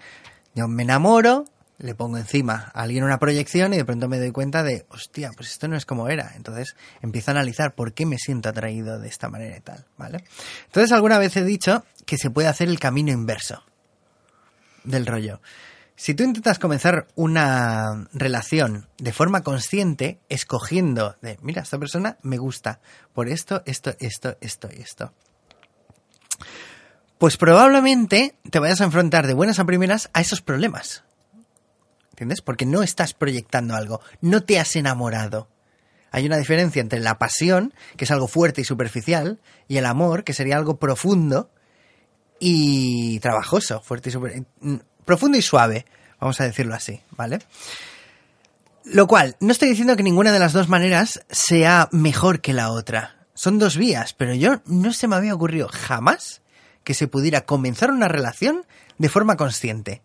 Yo me enamoro, le pongo encima a alguien una proyección y de pronto me doy cuenta de, hostia, pues esto no es como era. Entonces empiezo a analizar por qué me siento atraído de esta manera y tal, ¿vale? Entonces alguna vez he dicho que se puede hacer el camino inverso del rollo. Si tú intentas comenzar una relación de forma consciente, escogiendo de, mira, esta persona me gusta por esto, esto, esto, esto y esto. Pues probablemente te vayas a enfrentar de buenas a primeras a esos problemas. ¿Entiendes? Porque no estás proyectando algo, no te has enamorado. Hay una diferencia entre la pasión, que es algo fuerte y superficial, y el amor, que sería algo profundo y trabajoso, fuerte y super... profundo y suave, vamos a decirlo así, ¿vale? Lo cual, no estoy diciendo que ninguna de las dos maneras sea mejor que la otra. Son dos vías, pero yo no se me había ocurrido jamás que se pudiera comenzar una relación de forma consciente.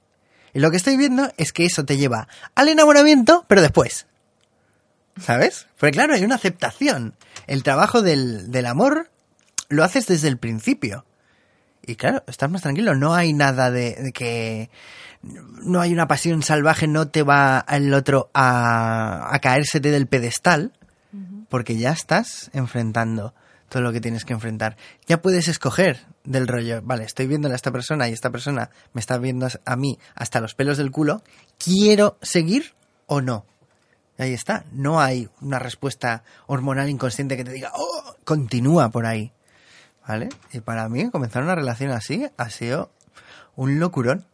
Y lo que estoy viendo es que eso te lleva al enamoramiento, pero después. ¿Sabes? Porque claro, hay una aceptación. El trabajo del, del amor lo haces desde el principio. Y claro, estás más tranquilo. No hay nada de, de que. No hay una pasión salvaje, no te va el otro a, a caérsete del pedestal. Porque ya estás enfrentando todo lo que tienes que enfrentar. Ya puedes escoger del rollo, vale, estoy viendo a esta persona y esta persona me está viendo a mí hasta los pelos del culo, ¿quiero seguir o no? Ahí está, no hay una respuesta hormonal inconsciente que te diga, oh, continúa por ahí. ¿Vale? Y para mí comenzar una relación así ha sido un locurón.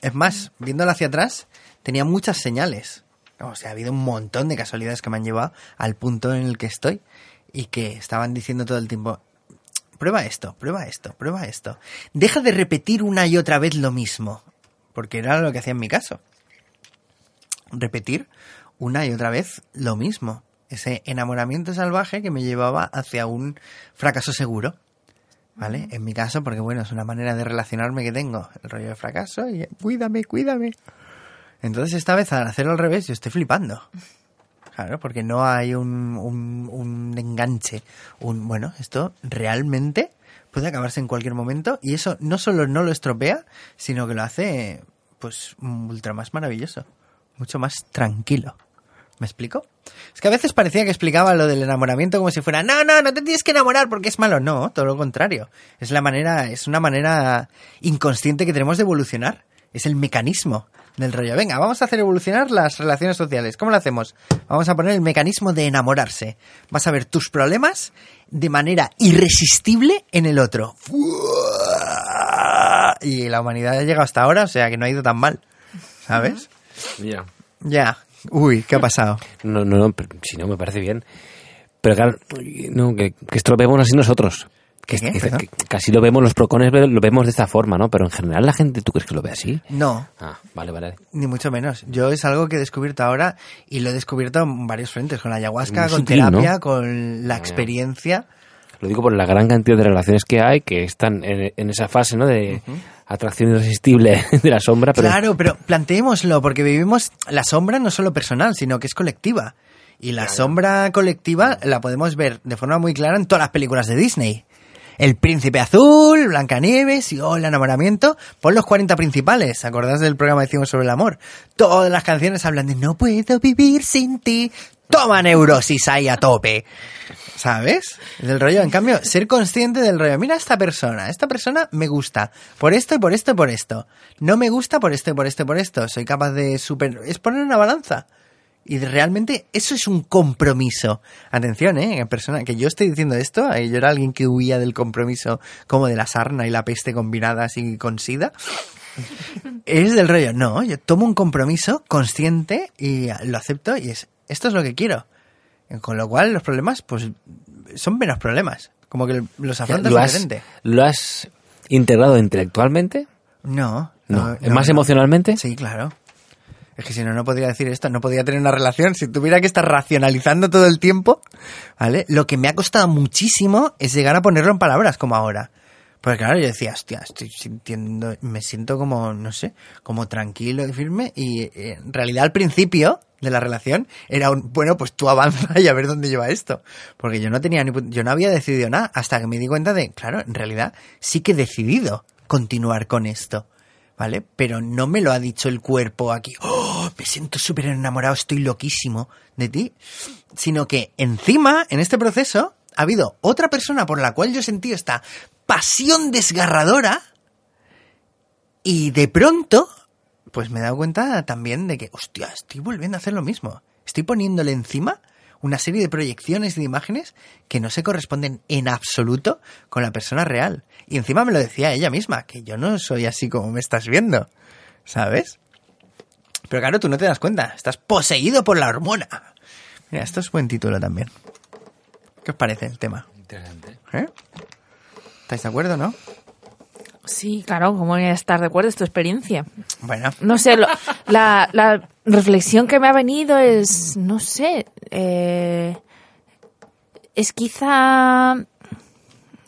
Es más, viéndola hacia atrás, tenía muchas señales. O sea, ha habido un montón de casualidades que me han llevado al punto en el que estoy y que estaban diciendo todo el tiempo, prueba esto, prueba esto, prueba esto. Deja de repetir una y otra vez lo mismo, porque era lo que hacía en mi caso. Repetir una y otra vez lo mismo. Ese enamoramiento salvaje que me llevaba hacia un fracaso seguro. ¿Vale? En mi caso, porque bueno, es una manera de relacionarme que tengo, el rollo de fracaso y cuídame, cuídame. Entonces esta vez al hacerlo al revés yo estoy flipando. Claro, porque no hay un, un, enganche. Un, bueno, esto realmente puede acabarse en cualquier momento y eso no solo no lo estropea, sino que lo hace pues ultra más maravilloso, mucho más tranquilo. ¿Me explico? Es que a veces parecía que explicaba lo del enamoramiento como si fuera, no, no, no te tienes que enamorar porque es malo. No, todo lo contrario. Es la manera, es una manera inconsciente que tenemos de evolucionar. Es el mecanismo del rollo. Venga, vamos a hacer evolucionar las relaciones sociales. ¿Cómo lo hacemos? Vamos a poner el mecanismo de enamorarse. Vas a ver tus problemas de manera irresistible en el otro. Y la humanidad ha llegado hasta ahora, o sea que no ha ido tan mal. ¿Sabes? Ya. Ya. Uy, ¿qué ha pasado? No, no, no, si no me parece bien. Pero claro, no, que, que esto lo vemos así nosotros. Que, ¿Qué? que- Perdón. que casi lo vemos, los procones lo vemos de esta forma, ¿no? Pero en general la gente, ¿tú crees que lo ve así? No, Ah, vale, vale. ni mucho menos. Yo es algo que he descubierto ahora y lo he descubierto en varios frentes, con la ayahuasca, con sutil, terapia, ¿no? con la experiencia. Lo digo por la gran cantidad de relaciones que hay que están en, en esa fase, ¿no? De atracción irresistible de la sombra, pero Claro, pero planteémoslo, porque vivimos la sombra no solo personal, sino que es colectiva. Y la sombra colectiva la podemos ver de forma muy clara en todas las películas de Disney. El Príncipe Azul, Blancanieves y oh, el enamoramiento. Pon los 40 principales. ¿Acordás del programa que hicimos sobre el amor? Todas las canciones hablan de no puedo vivir sin ti. Toma neurosis ahí a tope. ¿Sabes? Del rollo. En cambio, ser consciente del rollo. Mira esta persona. Esta persona me gusta. Por esto y por esto y por esto. No me gusta por esto y por esto y por esto. Soy capaz de super... Es poner una balanza. Y realmente eso es un compromiso. Atención, ¿eh? Persona, que yo estoy diciendo esto, eh, yo era alguien que huía del compromiso como de la sarna y la peste combinadas y con sida. es del rollo, no, yo tomo un compromiso consciente y lo acepto y es, esto es lo que quiero. Con lo cual los problemas, pues, son menos problemas. Como que los afrontas ¿Lo has. ¿Lo has integrado intelectualmente? No. No. ¿Más emocionalmente? Sí, claro. Es que si no, no podría decir esto, no podría tener una relación. Si tuviera que estar racionalizando todo el tiempo, ¿vale? Lo que me ha costado muchísimo es llegar a ponerlo en palabras como ahora. Porque claro, yo decía, hostia, estoy sintiendo, me siento como, no sé, como tranquilo y firme. Y eh, en realidad al principio de la relación era un, bueno, pues tú avanza y a ver dónde lleva esto. Porque yo no tenía ni, yo no había decidido nada hasta que me di cuenta de, claro, en realidad sí que he decidido continuar con esto. ¿Vale? Pero no me lo ha dicho el cuerpo aquí, oh, me siento súper enamorado, estoy loquísimo de ti. Sino que encima, en este proceso, ha habido otra persona por la cual yo sentí esta pasión desgarradora y de pronto, pues me he dado cuenta también de que, hostia, estoy volviendo a hacer lo mismo. Estoy poniéndole encima una serie de proyecciones de imágenes que no se corresponden en absoluto con la persona real. Y encima me lo decía ella misma, que yo no soy así como me estás viendo, ¿sabes? Pero claro, tú no te das cuenta, estás poseído por la hormona. Mira, esto es buen título también. ¿Qué os parece el tema? Interesante. ¿Eh? ¿Estáis de acuerdo, no? Sí, claro, ¿cómo voy a estar de acuerdo? Es tu experiencia. Bueno, No sé, lo- la, la reflexión que me ha venido es, no sé, eh, es quizá...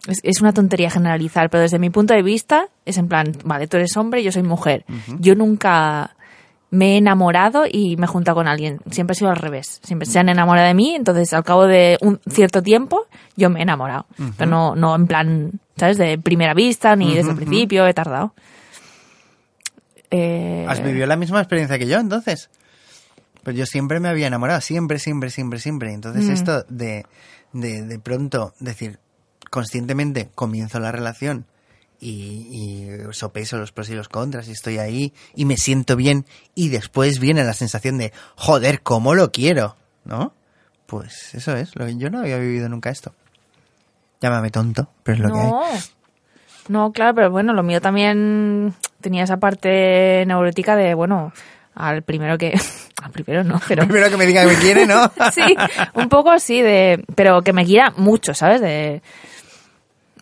Es, es una tontería generalizar, pero desde mi punto de vista es en plan, vale, tú eres hombre, yo soy mujer. Yo nunca me he enamorado y me he juntado con alguien. Siempre ha sido al revés. Siempre se han enamorado de mí, entonces al cabo de un cierto tiempo yo me he enamorado. Pero no, no en plan, ¿sabes? De primera vista ni desde el principio, he tardado. Eh, ¿has vivido la misma experiencia que yo entonces? Pues yo siempre me había enamorado, siempre, siempre, siempre, siempre. Entonces Mm. esto de, de, de pronto decir, conscientemente comienzo la relación y, y sopeso los pros y los contras y estoy ahí y me siento bien y después viene la sensación de, joder, ¿cómo lo quiero? ¿No? Pues eso es, yo no había vivido nunca esto. Llámame tonto, pero es lo que hay. no. Claro, pero bueno, lo mío también tenía esa parte neurótica de, bueno, al primero que... Al primero no, pero... Primero que me diga que me quiere, ¿no? sí, un poco así de... Pero que me quiera mucho, ¿sabes? De...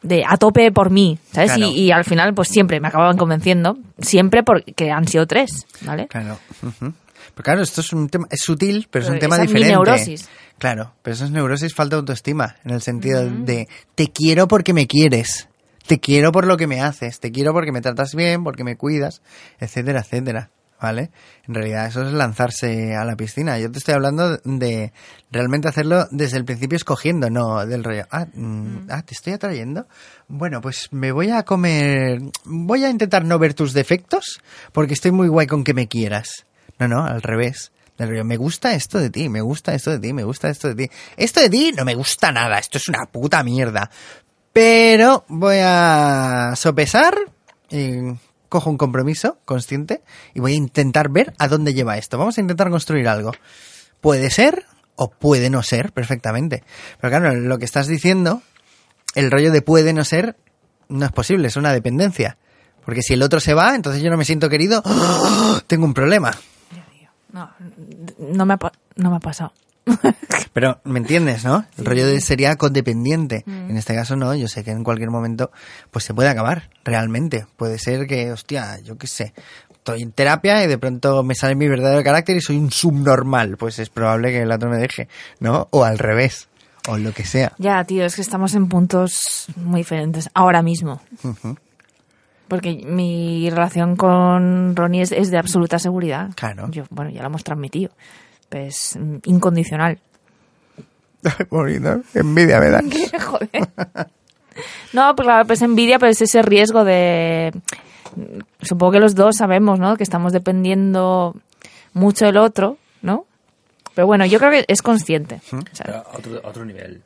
De a tope por mí, ¿sabes? Claro. Y, y al final, pues siempre me acababan convenciendo. Siempre porque han sido tres, ¿vale? Claro. Pero claro, esto es un tema, es sutil, pero, es un tema esa es mi diferente. neurosis. Claro, pero eso es neurosis, falta de autoestima, en el sentido de te quiero porque me quieres, te quiero por lo que me haces, te quiero porque me tratas bien, porque me cuidas, etcétera, etcétera. ¿Vale? En realidad eso es lanzarse a la piscina. Yo te estoy hablando de realmente hacerlo desde el principio escogiendo, no del rollo. Ah, mm, ah, te estoy atrayendo. Bueno, pues me voy a comer. Voy a intentar no ver tus defectos porque estoy muy guay con que me quieras. No, no, al revés. Me gusta esto de ti, me gusta esto de ti, me gusta esto de ti. Esto de ti no me gusta nada, esto es una puta mierda. Pero voy a sopesar y cojo un compromiso consciente y voy a intentar ver a dónde lleva esto. Vamos a intentar construir algo. Puede ser o puede no ser perfectamente. Pero claro, lo que estás diciendo, el rollo de puede no ser, no es posible, es una dependencia. Porque si el otro se va, entonces yo no me siento querido, ¡oh! tengo un problema. No, no me ha, no me ha pasado. Pero, ¿me entiendes, no? El rollo de sería codependiente. En este caso no, yo sé que en cualquier momento pues se puede acabar, realmente. Puede ser que, hostia, yo qué sé, estoy en terapia y de pronto me sale mi verdadero carácter y soy un subnormal. Pues es probable que el otro me deje, ¿no? O al revés, o lo que sea. Ya, tío, es que estamos en puntos muy diferentes ahora mismo. Porque mi relación con Ronnie es, es de absoluta seguridad. Claro. Yo, bueno, ya lo hemos transmitido. Pues incondicional. Bonito, envidia me da. Joder. No, pues claro, pues envidia, pues ese riesgo de... Supongo que los dos sabemos, ¿no? Que estamos dependiendo mucho del otro, ¿no? Pero bueno, yo creo que es consciente. O sea, a otro, otro nivel.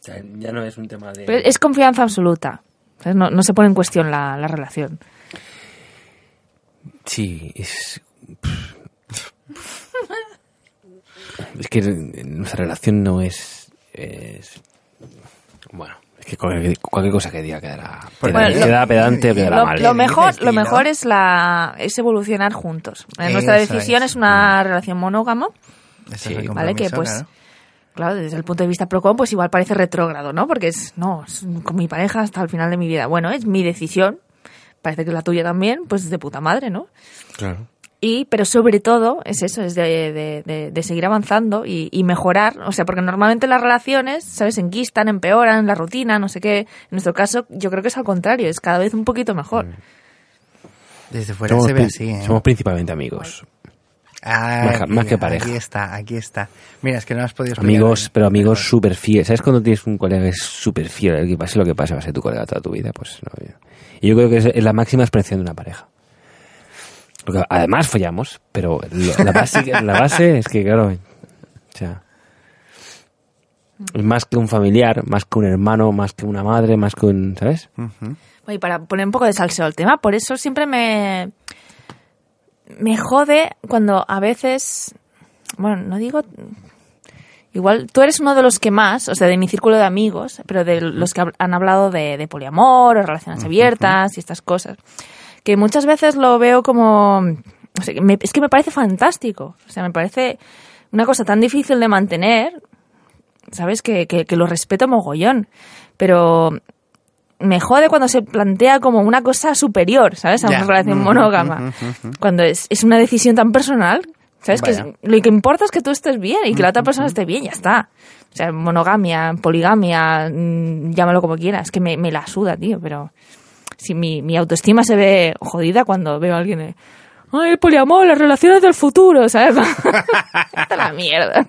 O sea, ya no es un tema de... pero es confianza absoluta. ¿Sabes? No, no se pone en cuestión la, la relación. Sí, es... Es que nuestra relación no es... es- Bueno, es que cualquier, cualquier cosa que diga quedará, Bueno, quedará, lo- quedará pedante o quedará Lo, mal. lo ¿Qué mejor, lo mejor es la es evolucionar juntos. Eh, Nuestra Eso decisión es. es, una relación monógama, Eso Sí, ¿vale? Que pues claro. Claro, desde el punto de vista procon, pues igual parece retrógrado, ¿no? Porque es, no, es con mi pareja hasta el final de mi vida. Bueno, es mi decisión, parece que es la tuya también, pues de puta madre, ¿no? Claro. Y, pero sobre todo, es eso, es de, de- de- de seguir avanzando y, y mejorar. O sea, porque normalmente las relaciones, ¿sabes? Enquistan, empeoran, la rutina, no sé qué. En nuestro caso, yo creo que es al contrario, es cada vez un poquito mejor. Desde fuera Somos, se ve así, ¿eh? somos principalmente amigos. Ah, más que- aquí- más que pareja. Aquí está, aquí está. Mira, es que no has podido explicar Amigos, bien. pero amigos súper fieles. ¿Sabes cuando tienes un colega que es súper fiel? El que pase lo que pase va a ser tu colega toda tu vida. Pues no. Y yo creo que es, la máxima expresión de una pareja. Además follamos, pero lo- la base, la base es que, claro, o sea, es más que un familiar, más que un hermano, más que una madre, más que un, ¿sabes? Ujú. Y para poner un poco de salseo al tema, por eso siempre me, me jode cuando a veces, bueno, no digo, igual tú eres uno de los que más, o sea, de mi círculo de amigos, pero de los que han hablado de, de poliamor o relaciones abiertas y estas cosas, que muchas veces lo veo como, o sea, que me- es que me parece fantástico, o sea, me parece una cosa tan difícil de mantener, ¿sabes? Que, que, que lo respeto mogollón, pero me jode cuando se plantea como una cosa superior, ¿sabes? A una relación monógama. Cuando es, es una decisión tan personal, ¿sabes? Que es- lo que importa es que tú estés bien y que la otra persona esté bien, ya está. O sea, monogamia, poligamia, mm, llámalo como quieras, que me, me la suda, tío, pero si mi, mi autoestima se ve jodida cuando veo a alguien... Ay, el poliamor, las relaciones del futuro, ¿sabes? Vete a la mierda.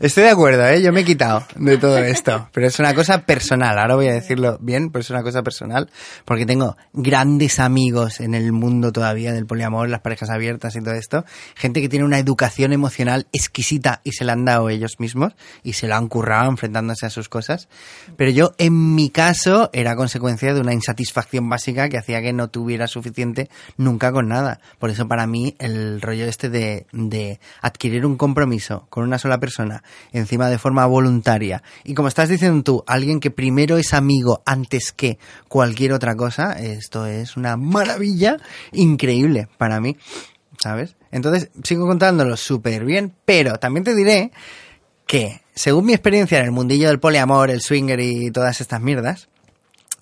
Estoy de acuerdo, ¿eh? Yo me he quitado de todo esto. Pero es una cosa personal. Ahora voy a decirlo bien, pero es una cosa personal. Porque tengo grandes amigos en el mundo todavía del poliamor, las parejas abiertas y todo esto. Gente que tiene una educación emocional exquisita y se la han dado ellos mismos. Y se lo han currado enfrentándose a sus cosas. Pero yo, en mi caso, era consecuencia de una insatisfacción básica que hacía que no tuviera suficiente nunca con nada. Por eso, para mí, el rollo este de, de adquirir un compromiso con una sola persona, encima de forma voluntaria, y como estás diciendo tú, alguien que primero es amigo antes que cualquier otra cosa, esto es una maravilla increíble para mí, ¿sabes? Entonces, sigo contándolo súper bien, pero también te diré que, según mi experiencia en el mundillo del poliamor, el swinger y todas estas mierdas,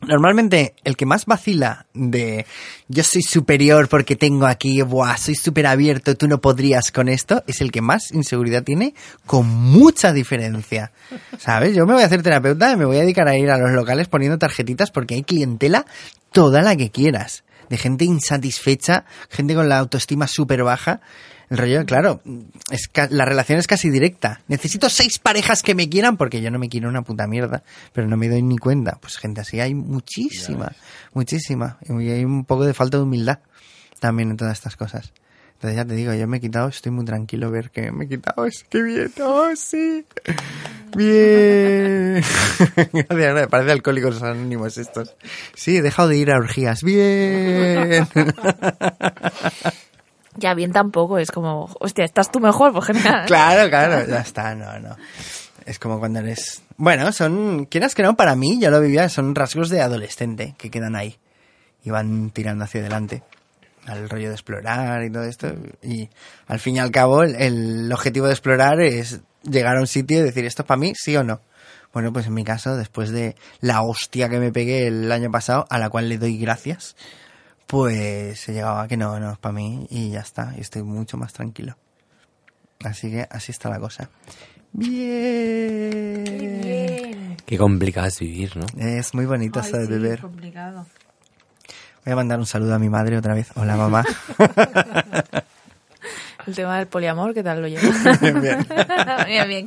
Normalmente el que más vacila de yo soy superior porque tengo aquí, buah, soy súper abierto, tú no podrías con esto, es el que más inseguridad tiene con mucha diferencia. ¿Sabes? Yo me voy a hacer terapeuta y me voy a dedicar a ir a los locales poniendo tarjetitas porque hay clientela toda la que quieras. De gente insatisfecha, gente con la autoestima súper baja. El rollo, claro, es ca- la relación es casi directa. Necesito seis parejas que me quieran porque yo no me quiero una puta mierda, pero no me doy ni cuenta. Pues gente así hay muchísima, muchísima. Y hay un poco de falta de humildad también en todas estas cosas. Entonces ya te digo, yo me he quitado, estoy muy tranquilo ver que me he quitado. Es que bien, oh sí. Bien. Gracias, me parece alcohólicos anónimos estos. Sí, he dejado de ir a orgías. Bien. Ya bien tampoco, es como, hostia, ¿estás tú mejor? Pues genial. Claro, claro, ya está, no, no. Es como cuando eres... Bueno, son, quieras que no, para mí, yo lo vivía, son rasgos de adolescente que quedan ahí y van tirando hacia adelante al rollo de explorar y todo esto. Y al fin y al cabo, el, el objetivo de explorar es llegar a un sitio y decir, ¿esto es para mí, sí o no? Bueno, pues en mi caso, después de la hostia que me pegué el año pasado, a la cual le doy gracias, pues he llegado a que no, no es para mí y ya está, y estoy mucho más tranquilo. Así que así está la cosa. Bien. Qué complicado es vivir, ¿no? Es muy bonito eso de beber. complicado. Voy a mandar un saludo a mi madre otra vez. Hola, mamá. El tema del poliamor, ¿qué tal lo llevas? Bien, bien. bien, bien.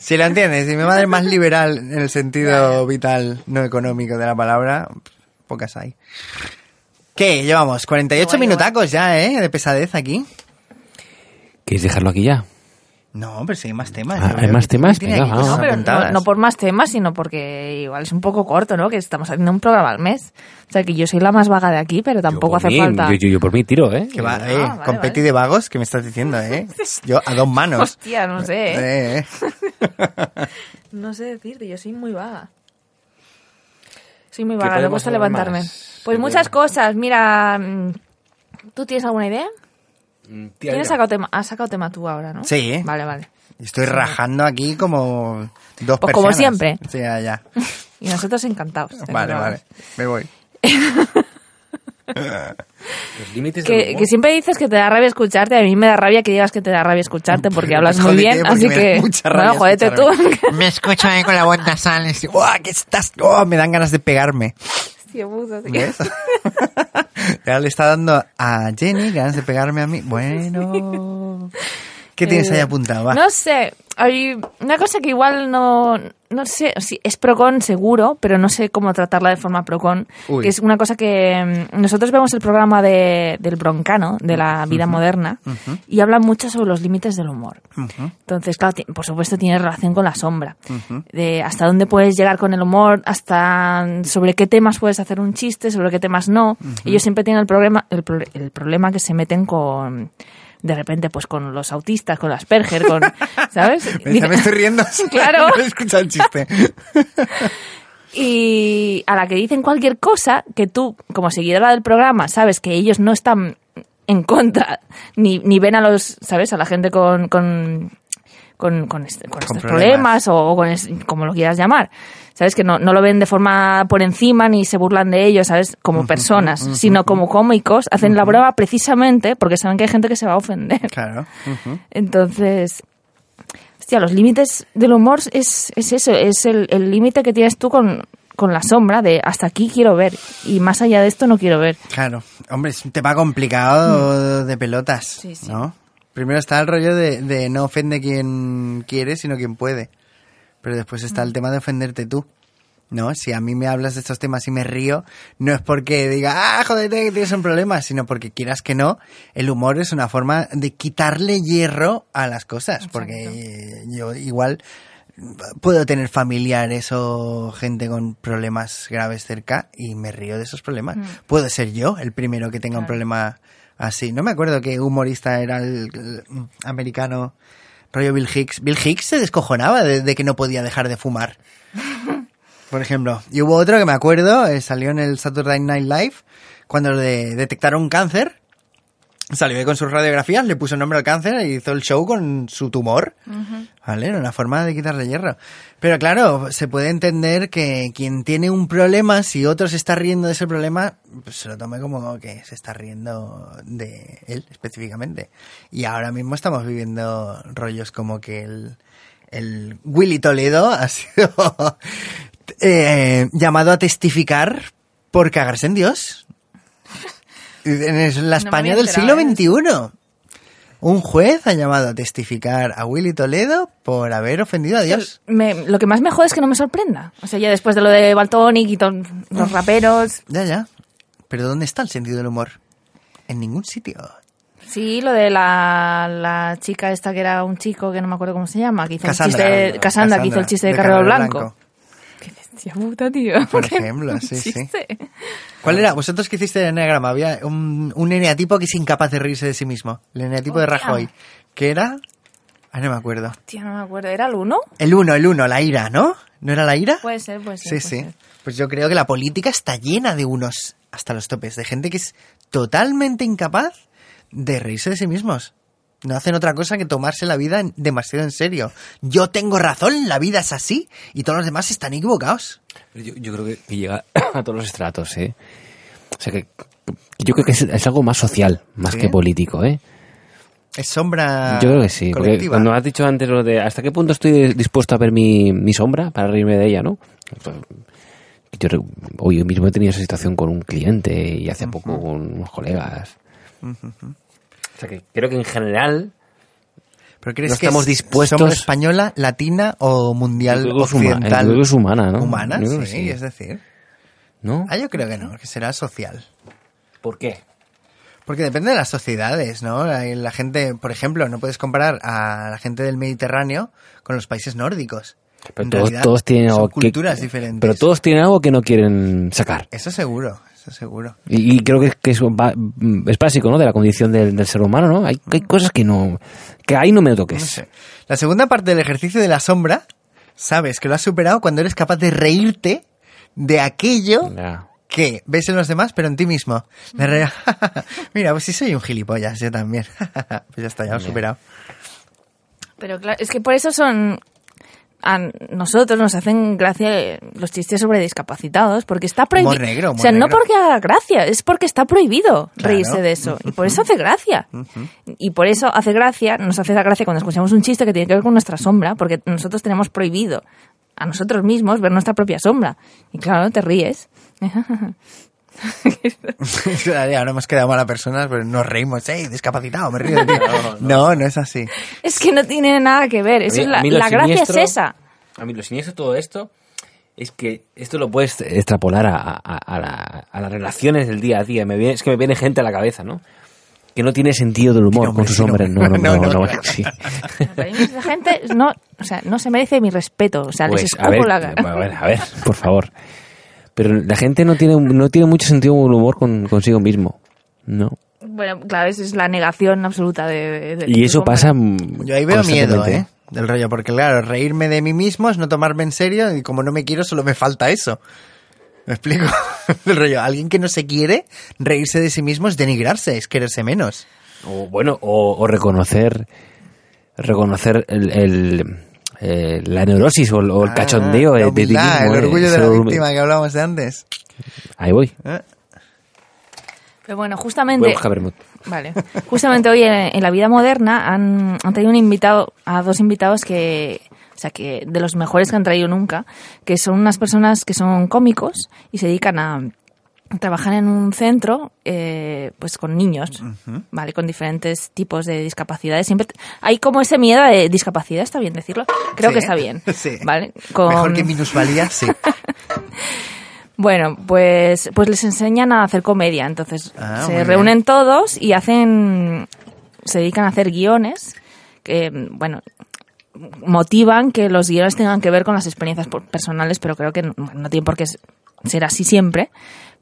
Si lo entiendes, si mi madre es más liberal en el sentido vital, no económico de la palabra, pocas hay. ¿Qué? Llevamos 48 Guay, guay. minutacos ya, ¿eh? De pesadez aquí. ¿Quieres dejarlo aquí ya? No, pero si hay más temas. Ah, ¿hay más que temas? Venga, aquí vamos. No, pero no, no por más temas, sino porque igual es un poco corto, ¿no? Que estamos haciendo un programa al mes. O sea, que yo soy la más vaga de aquí, pero tampoco hace mí, falta. Yo, yo- yo por mí tiro, ¿eh? Que va, Ah, eh, vale, competi vale. de vagos, ¿qué me estás diciendo, eh? Yo a dos manos. Hostia, no sé, ¿eh? Eh, eh. No sé decirte, yo soy muy vaga. Soy muy ¿Qué vaga, me gusta levantarme. más? Pues ¿Qué muchas cosas, mira, mm, ¿tú tienes alguna idea? ¿Quién ha sacado tema? Has sacado tema tú ahora, ¿no? Sí. Vale, vale. Estoy rajando aquí como dos Pues como siempre. Sí, ya, ya. Y nosotros encantados. Vale, vale. Me voy. Los límites Que, que siempre dices que te da rabia escucharte. A mí me da rabia que digas que te da rabia escucharte porque hablas muy bien. porque Así que. mucha rabia Bueno, jódete tú. Me escucho ahí con la voz nasal. y digo, ¡Uah, que estás! ¡Oh! Me dan ganas de pegarme. Ahora le está dando a Jenny ganas de pegarme a mí. Bueno. ¿Qué tienes Eh, ahí apuntado? Va. No sé, hay una cosa que igual no, no sé, sí, es procon seguro, pero no sé cómo tratarla de forma procon, Uy. que es una cosa que mm, nosotros vemos el programa de, del broncano, de la vida moderna, y hablan mucho sobre los límites del humor. Entonces, claro, por supuesto tiene relación con la sombra. De hasta dónde puedes llegar con el humor, hasta sobre qué temas puedes hacer un chiste, sobre qué temas no. Ellos siempre tienen el problema, el, pro- el problema que se meten con de repente pues con los autistas, con las Asperger, con ¿sabes? Me, me estoy riendo. Claro. No he escuchado el chiste. Y a la que dicen cualquier cosa que tú, como seguidora del programa, sabes que ellos no están en contra, ni, ni ven a los, ¿sabes? A la gente con, con, con, con este- con estos problemas. problemas, o, con es- como lo quieras llamar. ¿Sabes? Que no, no lo ven de forma por encima ni se burlan de ellos, ¿sabes? Como personas, sino como cómicos. Hacen la prueba precisamente porque saben que hay gente que se va a ofender. Claro. Entonces, hostia, los límites del humor es, es eso, es el el límite que tienes tú con, con la sombra de hasta aquí quiero ver y más allá de esto no quiero ver. Claro. Hombre, es un tema complicado de pelotas. Sí, sí. ¿no? Primero está el rollo de, de no ofende quien quiere, sino quien puede. Pero después está el tema de ofenderte tú. ¿No? Si a mí me hablas de estos temas y me río, no es porque diga, ah, joder, que tienes un problema, sino porque quieras que no, el humor es una forma de quitarle hierro a las cosas. Porque yo igual puedo tener familiares o gente con problemas graves cerca y me río de esos problemas. Puedo ser yo el primero que tenga un problema así. No me acuerdo qué humorista era el, el americano, rollo Bill Hicks. Bill Hicks se descojonaba de, de que no podía dejar de fumar. Por ejemplo. Y hubo otro que me acuerdo, eh, salió en el Saturday Night Live, cuando le detectaron cáncer. Salió con sus radiografías, le puso nombre al cáncer y hizo el show con su tumor. ¿Vale? Era una forma de quitarle hierro. Pero claro, se puede entender que quien tiene un problema, si otro se está riendo de ese problema, pues se lo tome como que se está riendo de él específicamente. Y ahora mismo estamos viviendo rollos como que el, el Willy Toledo ha sido eh, llamado a testificar por cagarse en Dios. En la España había del siglo XXI. Un juez ha llamado a testificar a Willy Toledo por haber ofendido a Dios. Me- lo que más me jode es que no me sorprenda. O sea, ya después de lo de Baltonic y los raperos, Ya, ya. Pero ¿dónde está el sentido del humor? En ningún sitio. sí, lo de la, la chica esta que era un chico que no me acuerdo cómo se llama, que hizo Cassandra. el chiste, Cassandra, que hizo el chiste de, Carrero Blanco. Qué bestia puta, tío. Por Qué ejemplo, sí, sí. ¿Cuál era? ¿Vosotros que hiciste el enneagrama? Había un, un eneatipo que es incapaz de reírse de sí mismo. El eneatipo de Hostia. Rajoy. ¿Qué era? Ah, no me acuerdo. Tía, no me acuerdo. ¿Era el uno? El uno, el uno, la ira, ¿no? ¿No era la ira? Puede ser, puede ser. Sí, puede sí. ser. Pues yo creo que la política está llena de unos hasta los topes, de gente que es totalmente incapaz de reírse de sí mismos. No hacen otra cosa que tomarse la vida demasiado en serio. Yo tengo razón, la vida es así y todos los demás están equivocados. Yo, yo creo que, que llega a todos los estratos, ¿eh? O sea que yo creo que es, es algo más social, más ¿Sí? que político, ¿eh? Es sombra Yo creo que sí, porque colectiva. cuando has dicho antes lo de hasta qué punto estoy dispuesto a ver mi, mi sombra para reírme de ella, ¿no? Pues, Yo hoy mismo he tenido esa situación con un cliente y hace poco con unos colegas. O sea que creo que en general ¿Pero crees no que estamos es dispuestos- sombra española, latina o mundial Yo que occidental? que es humana, ¿no? Humana, que sí, sí. es decir. ¿no? Ah, yo creo que no, que será social. ¿Por qué? Porque depende de las sociedades, ¿no? La, la gente, por ejemplo, no puedes comparar a la gente del Mediterráneo con los países nórdicos. Pero En todos, realidad, todos tienen son algo que- culturas diferentes. Pero todos tienen algo que no quieren sacar. Eso seguro, seguro. Y, y creo que, que eso va- es básico, ¿no? De la condición del, del ser humano, ¿no? Hay, hay cosas que no... Que ahí no me lo toques. No sé. La segunda parte del ejercicio de la sombra, sabes que lo has superado cuando eres capaz de reírte de aquello Ya. que ves en los demás, pero en ti mismo. Mira, pues si soy un gilipollas, yo también. pues ya está, ya lo he superado. Pero claro, es que por eso son... A nosotros nos hacen gracia los chistes sobre discapacitados, porque está prohibido. Negro, o sea, no porque haga gracia, es porque está prohibido Claro. reírse de eso. Y por eso hace gracia. Y por eso hace gracia, nos hace gracia cuando escuchamos un chiste que tiene que ver con nuestra sombra, porque nosotros tenemos prohibido a nosotros mismos ver nuestra propia sombra. Y claro, te ríes. Ahora hemos quedado mala personas, pero nos reímos. ¡Ey, discapacitado! Me río de ti. No, no, es así. Es que no tiene nada que ver. Eso A mí- es a la, la gracia es siniestro- esa. A mí lo siniestro de todo esto es que esto lo puedes extrapolar a, a- a la- a las relaciones del día a día. Me viene- es que me viene gente a la cabeza, ¿no? Que no tiene sentido del humor No, con sus hombre, hombres. No, no. no, no, No, no, no, sí. Esa gente no, o sea, no se merece mi respeto. O sea, les Pues, a escupo ver, la a cara. ver, a ver, por favor. Pero la gente no tiene, no tiene mucho sentido del humor con, consigo mismo. No. Bueno, claro, esa es la negación absoluta de... Y eso pasa. Yo ahí veo miedo. ¿eh? Del rollo, porque claro, reírme de mí mismo es no tomarme en serio y como no me quiero solo me falta eso. ¿Me explico? Del rollo, alguien que no se quiere, reírse de sí mismo es denigrarse, es quererse menos. O bueno, o, o reconocer reconocer el, el, eh, la neurosis o, el- o el Ah, cachondeo la de, de ti mismo, el eh, orgullo de la víctima que hablábamos de antes. Ahí voy. ¿Eh? Pero bueno, Voy a justamente... Vale. Justamente hoy en, en la vida moderna han, han traído un invitado, a dos invitados que, o sea, que de los mejores que han traído nunca, que son unas personas que son cómicos y se dedican a trabajar en un centro, eh, pues con niños, vale, con diferentes tipos de discapacidades. Siempre hay como ese miedo de discapacidad, está bien decirlo. Creo Sí, que está bien, sí. vale. Con- Mejor que minusvalía, sí. bueno, pues, pues les enseñan a hacer comedia. Entonces Ah, se bien. reúnen todos y hacen, se dedican a hacer guiones que, bueno, motivan que los guiones tengan que ver con las experiencias personales, pero creo que no, no tiene por qué ser así siempre.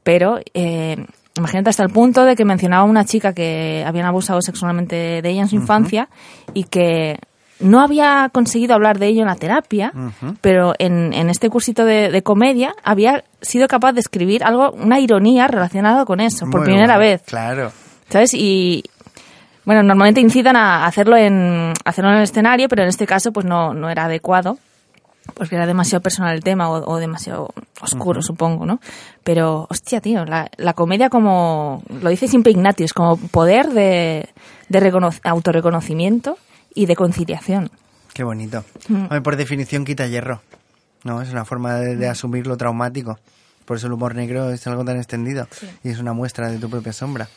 Pero eh, imagínate hasta el punto de que mencionaba una chica que habían abusado sexualmente de ella en su infancia y que no había conseguido hablar de ello en la terapia, pero en, en este cursito de, de comedia había sido capaz de escribir algo, una ironía relacionada con eso, por Muy primera bueno, vez. Claro. ¿Sabes? Y bueno, normalmente incitan a hacerlo en hacerlo en el escenario, pero en este caso pues no, no era adecuado, porque era demasiado personal el tema o, o demasiado oscuro, supongo, ¿no? Pero, hostia, tío, la, la comedia como, lo dice siempre Ignatius, como poder de, de recono- autorreconocimiento y de conciliación. Qué bonito. Mm. Por definición quita hierro. No, es una forma de, de asumir lo traumático. Por eso el humor negro es algo tan extendido. Y es una muestra de tu propia sombra.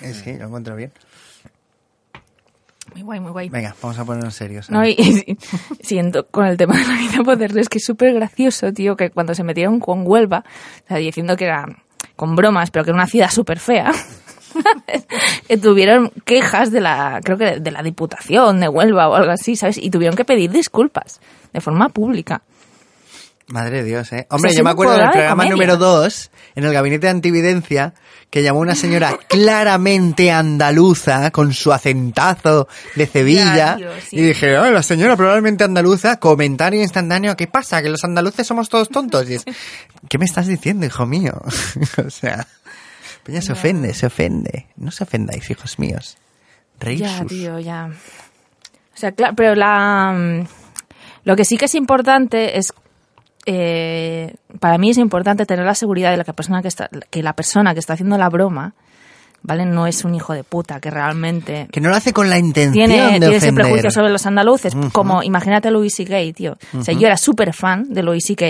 Eh, sí, lo encuentro bien. Muy guay, muy guay. Venga, vamos a ponernos serios. No, y, y siento con el tema de la vida moderna, es que es súper gracioso, tío, que cuando se metieron con Huelva, o sea, diciendo que era con bromas, pero que era una ciudad súper fea, que tuvieron quejas de la, creo que de la Diputación de Huelva o algo así, ¿sabes? Y tuvieron que pedir disculpas de forma pública. Madre de Dios, ¿eh? Hombre, yo me acuerdo del programa de número 2, en el gabinete de antividencia, que llamó una señora claramente andaluza, con su acentazo de Sevilla. Sí. Y dije, oh, la señora probablemente andaluza, comentario instantáneo, ¿qué pasa? ¿Que los andaluces somos todos tontos? Y es, ¿qué me estás diciendo, hijo mío? o sea, Peña se ofende, se ofende. No se ofendáis, hijos míos. Reír Ya, sus- tío, ya. O sea, claro, pero la... mm, Lo que sí que es importante es... eh, para mí es importante tener la seguridad de la que la persona que está, que la persona que está haciendo la broma, ¿vale? No es un hijo de puta que realmente Que no lo hace con la intención tiene, de tiene ese prejuicio sobre los andaluces. Como, imagínate a Louis C.K., tío. O sea, yo era súper fan de Louis C.K.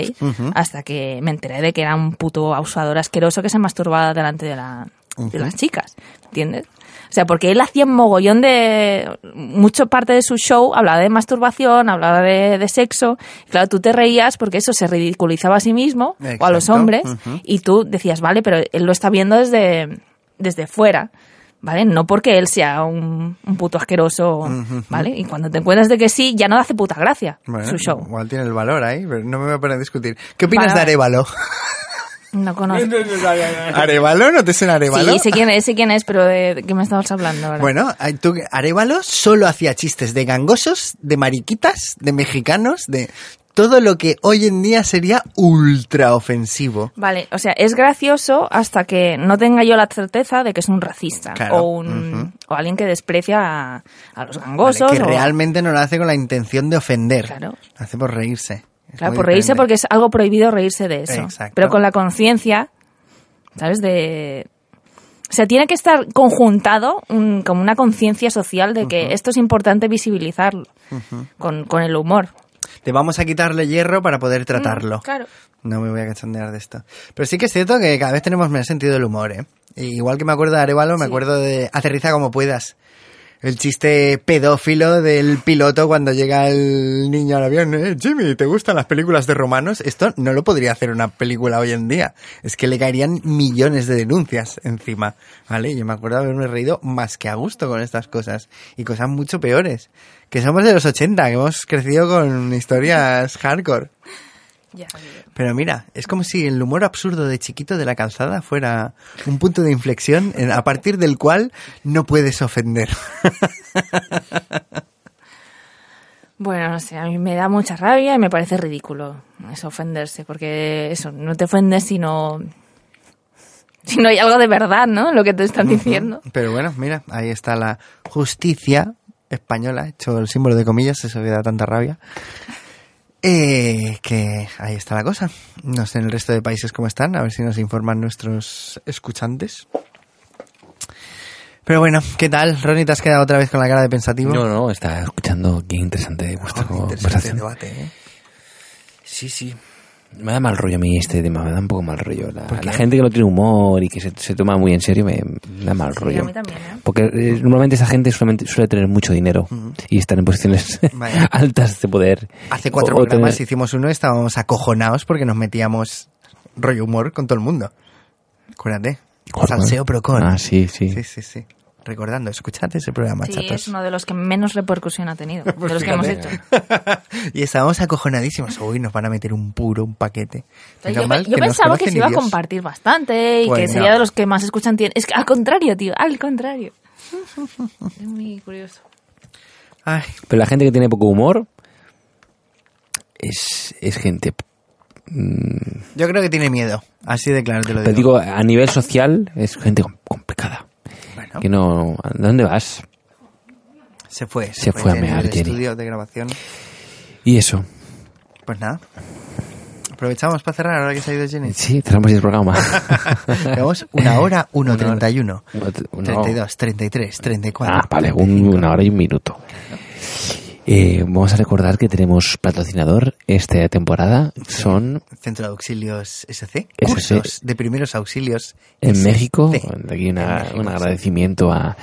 hasta que me enteré de que era un puto abusador asqueroso que se masturbaba delante de, la, de las chicas. ¿Entiendes? O sea, porque él hacía un mogollón de... Mucho parte de su show hablaba de masturbación, hablaba de, de sexo. Y claro, tú te reías porque eso se ridiculizaba a sí mismo o a los hombres. Y tú decías, vale, pero él lo está viendo desde, desde fuera. ¿Vale? No porque él sea un, un puto asqueroso, ¿vale? Y cuando te encuentras de que sí, ya no hace puta gracia Bueno, su show. Igual tiene el valor ahí, pero no me voy a poner a discutir. ¿Qué opinas Vale. de Arevalo? No conozco. ¿Arevalo? ¿No te suena Arevalo? Sí, sé quién es, sé quién es, pero de, de qué me estabas hablando ahora. Bueno, tú- Arevalo solo hacía chistes de gangosos, de mariquitas, de mexicanos, de todo lo que hoy en día sería ultra ofensivo. Vale, o sea, es gracioso hasta que no tenga yo la certeza de que es un racista Claro, o, un, o alguien que desprecia a, a los Vale, gangosos. que o- realmente no lo hace con la intención de ofender. Claro. Lo hace por reírse. Claro, por reírse diferente. porque es algo prohibido reírse de eso. Exacto. Pero con la conciencia, ¿sabes? De... O sea, tiene que estar conjuntado un- como una conciencia social de que esto es importante visibilizarlo con, con el humor. Te vamos a quitarle hierro para poder tratarlo. Mm, Claro. No me voy a cachondear de esto. Pero sí que es cierto que cada vez tenemos menos sentido del humor, ¿eh? Igual que me acuerdo de Arevalo, me acuerdo de Aterriza como puedas. El chiste pedófilo del piloto cuando llega el niño al avión. ¿eh? Jimmy, ¿te gustan las películas de romanos? Esto no lo podría hacer una película hoy en día. Es que le caerían millones de denuncias encima. ¿Vale? Yo me acuerdo haberme reído más que a gusto con estas cosas. Y cosas mucho peores. Que somos de los 80, que hemos crecido con historias hardcore. Ya. Pero mira, es como si el humor absurdo de chiquito de la calzada fuera un punto de inflexión a partir del cual no puedes ofender. Bueno, no sé, a mí me da mucha rabia y me parece ridículo eso ofenderse, porque eso, no te ofendes si no, si no hay algo de verdad, ¿no? Lo que te están diciendo. Pero bueno, mira, ahí está la justicia española, hecho el símbolo de comillas, eso que da tanta rabia. Eh, que ahí está la cosa. No sé en el resto de países cómo están, a ver si nos informan nuestros escuchantes. Pero bueno, ¿qué tal? Ronnie, ¿te has quedado otra vez con la cara de pensativo? No, no, está escuchando qué interesante vuestra Oh, qué interesante debate, ¿eh? Sí, sí. Me da mal rollo a mí este tema, me da un poco mal rollo. La, gente que no tiene humor y que se, se toma muy en serio me, da mal Sí, rollo. a mí también, ¿eh? Porque eh, normalmente esa gente solamente suele tener mucho dinero y estar en posiciones altas de poder. Hace cuatro o- programas tener- hicimos uno y estábamos acojonados porque nos metíamos rollo humor con todo el mundo. Acuérdate. Salseo Procon. Ah, sí, sí. Sí, sí, sí. Recordando, escuchad ese programa, Sí, chatos. es uno de los que menos repercusión ha tenido, de Pues los que hemos hecho. y estábamos acojonadísimos. Uy, nos van a meter un puro, un paquete. Yo, mal yo que nos pensaba que se iba a compartir bastante y Pues que no. sería de los que más escuchan. tiene- Es que al contrario, tío, al contrario. Es muy curioso. Ay, Pero la gente que tiene poco humor es, es gente. mm, yo creo que tiene miedo. Así de claro te lo Te digo. digo, a nivel social es gente com- complicada. Bueno, Que no. ¿A dónde vas? se fue. se fue a Jenny mear, del Jenny. estudio de grabación. Y eso. Pues nada. Aprovechamos para cerrar ahora que se ha ido Jenny. Sí, cerramos el programa. Llevamos una hora 1.31. Una- 32, 33, 34. Ah, vale, un- una hora y un minuto. Eh, vamos a recordar que tenemos patrocinador esta temporada. Son Centro de Auxilios SC. SC. Cursos de primeros auxilios en SC. México. Aquí En una- México, un sí. agradecimiento a,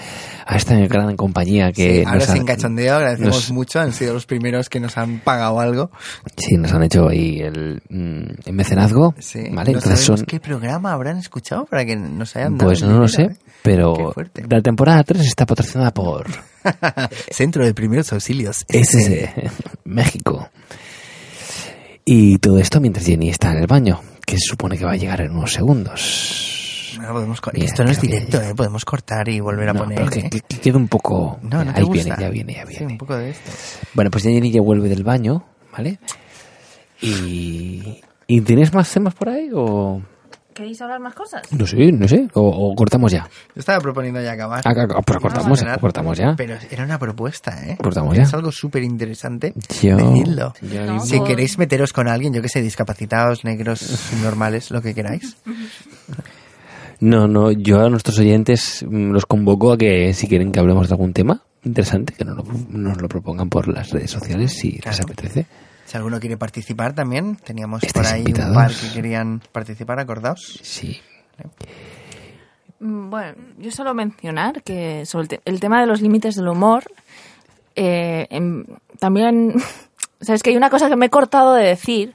a esta gran compañía que Sí, ahora nos ha- sin cachondeo, agradecemos nos- mucho. Han sido los primeros que nos han pagado algo. Sí, nos han hecho ahí el, mm, el mecenazgo. Sí. ¿vale? no Entonces son. qué programa habrán escuchado para que nos hayan dado Pues no lo sé, ¿eh? pero la temporada 3 está patrocinada por Centro de primeros auxilios SS México. Y todo esto mientras Jenny está en el baño, que se supone que va a llegar en unos segundos. Podemos Mira, Esto no es directo, ¿eh? Podemos cortar y volver a No, poner. pero que, ¿eh? que- que quede un poco... No, no te Ahí gusta. viene, ya viene, ya Sí, viene. un poco de esto. Bueno, pues Jenny ya vuelve del baño, ¿vale? Y... ¿Y tienes más temas por ahí o...? ¿Queréis hablar más cosas? No sé, no sé. O, o cortamos ya. Yo estaba proponiendo ya acabar. Ah, ah, ah, pero cortamos, ya. Pero era una propuesta, ¿eh? Cortamos ya. Es algo súper interesante. Yo- Decidlo. yo- No, Si por- queréis meteros con alguien, yo que sé, discapacitados, negros, normales, lo que queráis. No, no, yo a nuestros oyentes mm, los convoco a que si quieren que hablemos de algún tema interesante, que nos lo, nos lo propongan por las redes sociales si les Claro. apetece. Si alguno quiere participar también, teníamos por ahí invitados. un par que querían participar, acordaos. Sí. Mm, Bueno, yo solo mencionar que sobre el, te- el tema de los límites del humor, eh, em, también, sabes que hay una cosa que me he cortado de decir,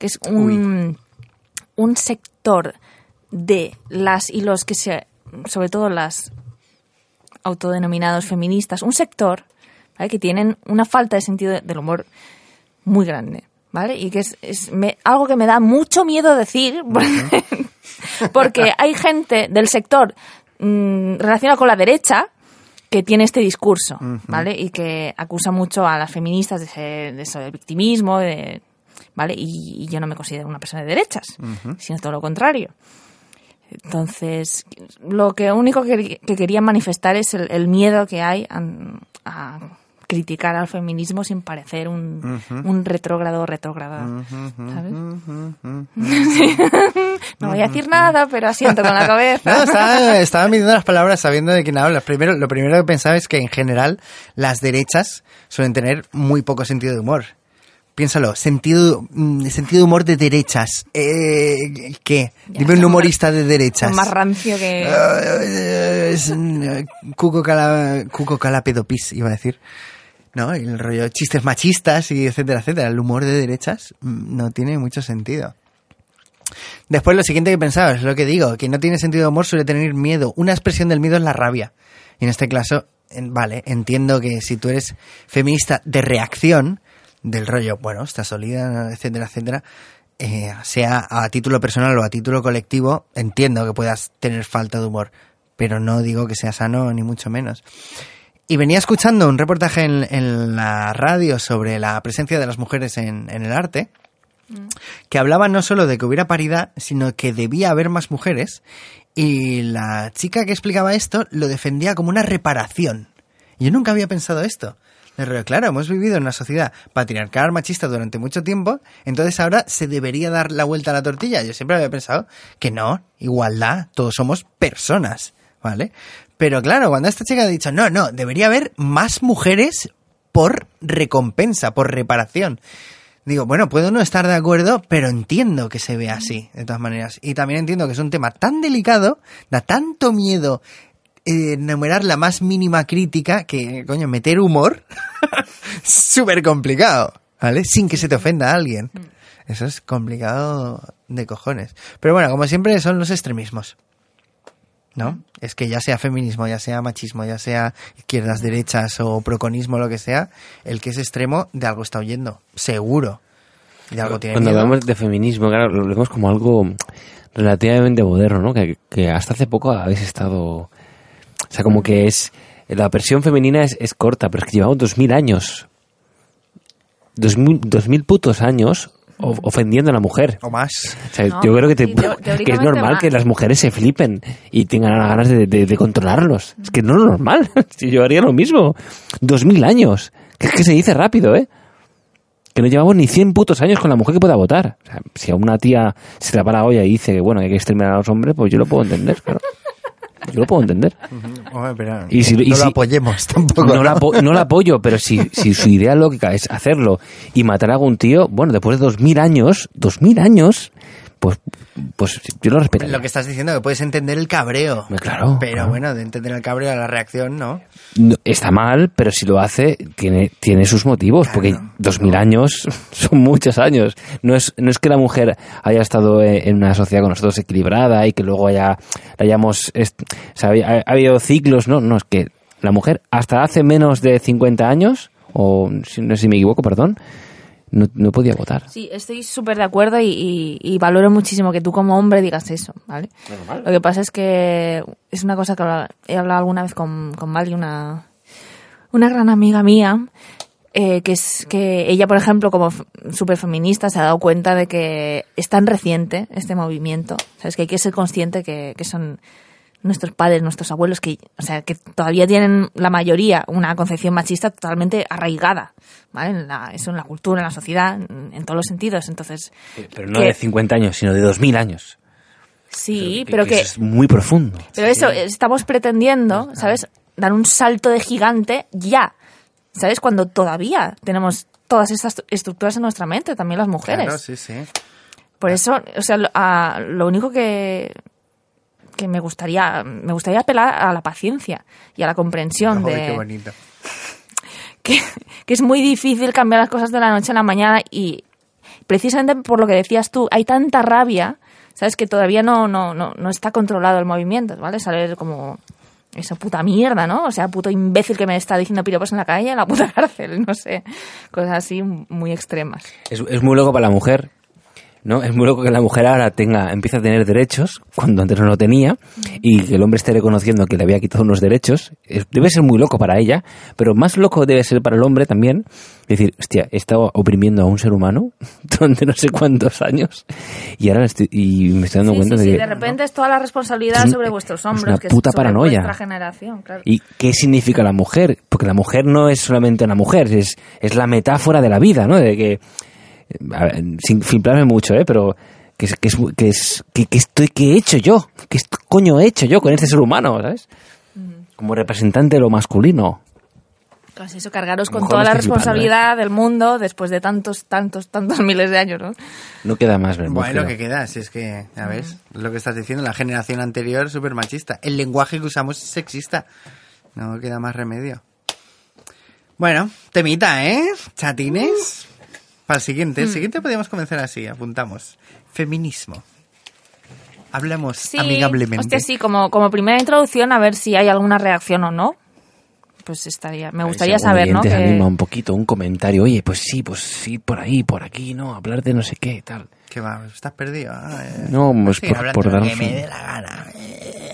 que es un, un sector de las y los que se, sobre todo las autodenominados feministas, un sector ¿vale? que tienen una falta de sentido del humor muy grande, ¿vale? Y que es, es me- algo que me da mucho miedo decir, porque, porque hay gente del sector mm, relacionado con la derecha que tiene este discurso, ¿vale? Y que acusa mucho a las feministas de, ser- de eso, del victimismo, de, ¿vale? Y, y yo no me considero una persona de derechas, sino todo lo contrario. Entonces, lo que único que, que quería manifestar es el, el miedo que hay a, a criticar al feminismo sin parecer un, un retrógrado o retrógrada, ¿sabes? no voy a decir nada, pero asiento con la cabeza. No, estaba, estaba midiendo las palabras sabiendo de quién hablas. Primero, lo primero que pensaba es que en general las derechas suelen tener muy poco sentido de humor. Piénsalo, sentido, mm, sentido de humor de derechas. Eh, ¿Qué? Ya, Dime un humorista de derechas. Más rancio que... Es, mm, Cuco, cala, Cuco Calapedopis, iba a decir. ¿No? El rollo chistes machistas y etcétera, etcétera. El humor de derechas mm, no tiene mucho sentido. Después lo siguiente que pensaba es lo que digo, que no tiene sentido de humor suele tener miedo. Una expresión del miedo es la rabia. Y en este caso, vale, entiendo que si tú eres feminista de reacción, del rollo, bueno, está sólida, etcétera, etcétera, eh, sea a título personal o a título colectivo, entiendo que puedas tener falta de humor, pero no digo que sea sano ni mucho menos. Y venía escuchando un reportaje en, en la radio sobre la presencia de las mujeres en, en el arte, que hablaba no solo de que hubiera paridad, sino que debía haber más mujeres, y la chica que explicaba esto lo defendía como una reparación. Yo nunca había pensado esto. Claro, hemos vivido en una sociedad patriarcal machista durante mucho tiempo, entonces ahora se debería dar la vuelta a la tortilla. Yo siempre había pensado que no, igualdad, todos somos personas, ¿vale? Pero claro, cuando esta chica ha dicho, no, no, debería haber más mujeres por recompensa, por reparación. Digo, bueno, puedo no estar de acuerdo, pero entiendo que se ve así, de todas maneras. Y también entiendo que es un tema tan delicado, da tanto miedo eh, enumerar la más mínima crítica que, coño, meter humor, súper complicado, ¿vale? Sin que se te ofenda a alguien. Eso es complicado de cojones. Pero bueno, como siempre son los extremismos. ¿No? Es que ya sea feminismo, ya sea machismo, ya sea izquierdas, derechas o proconismo, lo que sea, el que es extremo de algo está huyendo. Seguro. De algo tiene Cuando miedo. hablamos de feminismo, claro, lo vemos como algo relativamente moderno, ¿no? Que, que hasta hace poco habéis estado... O sea, como que es... La versión femenina es, es corta, pero es que llevamos dos mil años. Dos mil, dos mil putos años ofendiendo a la mujer. O más. O sea, No, yo creo que, te- que es normal más. que las mujeres se flipen y tengan ganas de, de- de controlarlos. Es que no es normal. Si yo haría lo mismo. Dos mil años. Que es que se dice rápido, ¿eh? Que no llevamos ni 100 putos años con la mujer que pueda votar. O sea, si a una tía se le va la olla y dice que, bueno, hay que exterminar a los hombres, pues yo lo puedo entender, claro. Yo lo puedo entender. Pero Y si- y no si- lo apoyemos tampoco. No, la no la apoyo, pero si, si su idea lógica es hacerlo y matar a algún tío, bueno, después de dos mil años, dos mil años, pues, pues yo lo respetaría. Lo que estás diciendo, que puedes entender el cabreo. Claro, Pero claro. bueno, de entender el cabreo a la reacción, ¿no? No, está mal, pero si lo hace, tiene, tiene sus motivos, porque dos mil años son muchos años. No es, no es que la mujer haya estado eh, en una sociedad con nosotros equilibrada y que luego haya, hayamos, est- o sea, ha, ha habido ciclos, no, no, es que la mujer hasta hace menos de 50 años, o si, no sé si me equivoco, perdón, no, no podía votar. Sí, estoy súper de acuerdo y, y- y valoro muchísimo que tú como hombre digas eso, ¿vale? Lo que pasa es que es una cosa que habla- he hablado alguna vez con, con Mali, una, una gran amiga mía, eh, que es que ella, por ejemplo, como f- súper feminista, se ha dado cuenta de que es tan reciente este movimiento, ¿sabes? Que hay que ser consciente que, que son nuestros padres, nuestros abuelos, que, o sea, que todavía tienen la mayoría una concepción machista totalmente arraigada, ¿vale? En la- eso en la cultura, en la sociedad, en, en todos los sentidos. Entonces, Pero no que- de 50 años, sino de 2000 años. sí, pero que, eso es muy profundo. pero eso, estamos pretendiendo, ¿sabes? Dar un salto de gigante ya, ¿sabes? Cuando todavía tenemos todas estas estructuras en nuestra mente, también las mujeres. Claro, sí, sí. Por eso, o sea, lo, a- lo único que, que me gustaría, me gustaría apelar a la paciencia y a la comprensión Joder, de qué bonito. que, que es muy difícil cambiar las cosas de la noche a la mañana y precisamente por lo que decías tú, hay tanta rabia, sabes que todavía no, no, no, no está controlado el movimiento, ¿vale? Saber como esa puta mierda, ¿no? O sea, puto imbécil que me está diciendo piropos en la calle, en la puta cárcel, no sé, cosas así muy extremas. Es, es muy loco para la mujer ¿no? Es muy loco que la mujer ahora tenga, empieza a tener derechos cuando antes no lo tenía y que el hombre esté reconociendo que le había quitado unos derechos. Es- Debe ser muy loco para ella, pero más loco debe ser para el hombre también. Decir, hostia, he estado oprimiendo a un ser humano durante no sé cuántos años y ahora estoy, y me estoy dando Sí, cuenta sí, de sí, que... de repente es toda la responsabilidad Es sobre vuestros es hombros, una que puta es sobre paranoia. vuestra generación, claro. ¿Y qué significa la mujer? Porque la mujer no es solamente una mujer, es, es la metáfora de la vida, ¿no? De que, sin fliplarme mucho, ¿eh? Pero que es, que es, que es, que, que estoy, que he hecho yo? ¿Qué est- coño he hecho yo con este ser humano, ¿sabes? Como representante de lo masculino. Pues eso, cargaros A lo con toda la flipando, ¿eh? responsabilidad del mundo después de tantos, tantos, tantos miles de años, ¿no? No queda más verbo. Bueno, que queda, si es que, ya ves, lo que estás diciendo, la generación anterior súper machista. El lenguaje que usamos es sexista. No queda más remedio. Bueno, temita, ¿eh? Chatines. Para el siguiente. El siguiente podríamos comenzar así, apuntamos. Feminismo. Hablamos Sí, amigablemente. hostia, sí, como, como primera introducción, a ver si hay alguna reacción o no. Pues estaría, me gustaría Si saber, ¿no? Que- anima un poquito, un comentario. Oye, pues sí, pues sí, por ahí, por aquí, ¿no? Hablar de no sé qué, tal. ¿Qué va? ¿Estás perdido? Ah, eh. No, pues Sí, por, por dar que me dé la gana. Mi,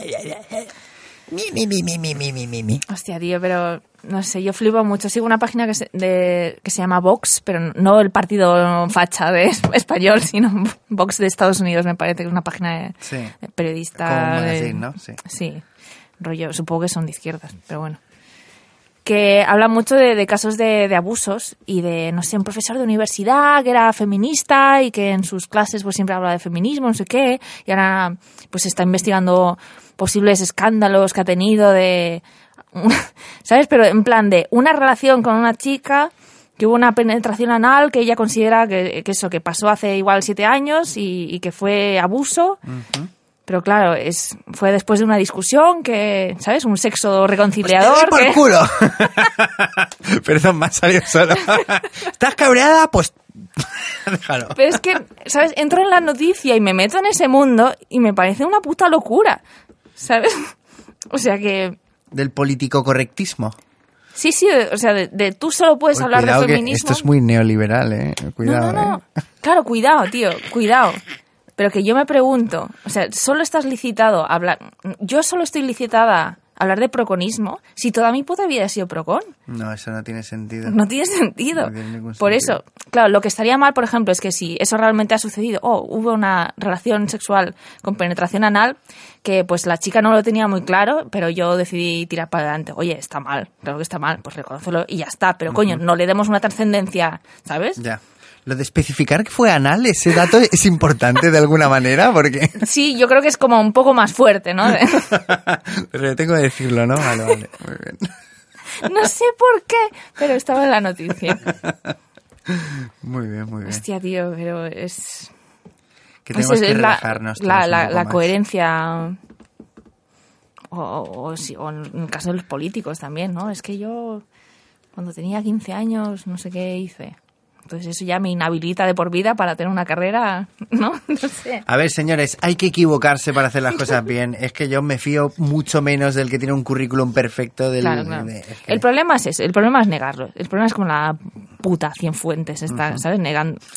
mi, mi, mi, mi, mi, mi, mi, mi. Hostia, tío, pero no sé, yo flipo mucho. Sigo una página que se, de, que se llama Vox, pero no el partido facha de es- español, sino Vox de Estados Unidos, me parece que es una página de, Sí. de periodista. Como de- magazine, ¿no? Sí. Sí, rollo, supongo que son de izquierdas, pero bueno. Que habla mucho de, de casos de, de abusos y de, no sé, un profesor de universidad que era feminista y que en sus clases pues siempre habla de feminismo, no sé qué, y ahora pues está investigando posibles escándalos que ha tenido de, ¿sabes? Pero en plan de una relación con una chica que hubo una penetración anal que ella considera que, eso, que pasó hace igual siete años y que fue abuso. Pero claro, es, fue después de una discusión que, ¿sabes? Un sexo reconciliador. Pues te doy que- por culo. Perdón, me ha salido solo. ¿Estás cabreada? Pues déjalo. Pero es que, ¿sabes? Entro en la noticia y me meto en ese mundo y me parece una puta locura, ¿sabes? O sea que, Del político correctismo. sí, sí, o sea, de, de tú solo puedes Uy, hablar de que feminismo. esto es muy neoliberal, eh. Cuidado, no, no, no. eh. Claro, cuidado, tío, cuidado. Pero que yo me pregunto, o sea, solo estás licitado a hablar. Yo solo estoy licitada a hablar de proconismo si toda mi puta vida he sido procon. No, eso no tiene sentido. No tiene sentido. No tiene ningún Por sentido. eso, claro, lo que estaría mal, por ejemplo, es que si eso realmente ha sucedido, o hubo una relación sexual con penetración anal, que pues la chica no lo tenía muy claro, pero yo decidí tirar para adelante. Oye, está mal, claro que está mal, pues reconócelo y ya está. Pero coño, no le demos una trascendencia, ¿sabes? Ya. Lo de especificar que fue anal, ese dato es importante de alguna manera, porque... Sí, yo creo que es como un poco más fuerte, ¿no? Pero tengo que decirlo, ¿no? Vale, vale. Muy bien. No sé por qué, pero estaba en la noticia. Muy bien, muy bien. Hostia, tío, pero es... Que tenemos es que la, relajarnos. la, la- la coherencia. O, o- o en el caso de los políticos también, ¿no? Es que yo, cuando tenía 15 años, no sé qué hice. Entonces eso ya me inhabilita de por vida para tener una carrera, ¿no? No sé. A ver, señores, hay que equivocarse para hacer las cosas bien. Es que yo me fío mucho menos del que tiene un currículum perfecto del... Claro, claro. de- es que- El problema es ese, el problema es negarlo. El problema es como la puta Cienfuentes está, ¿sabes? Negando.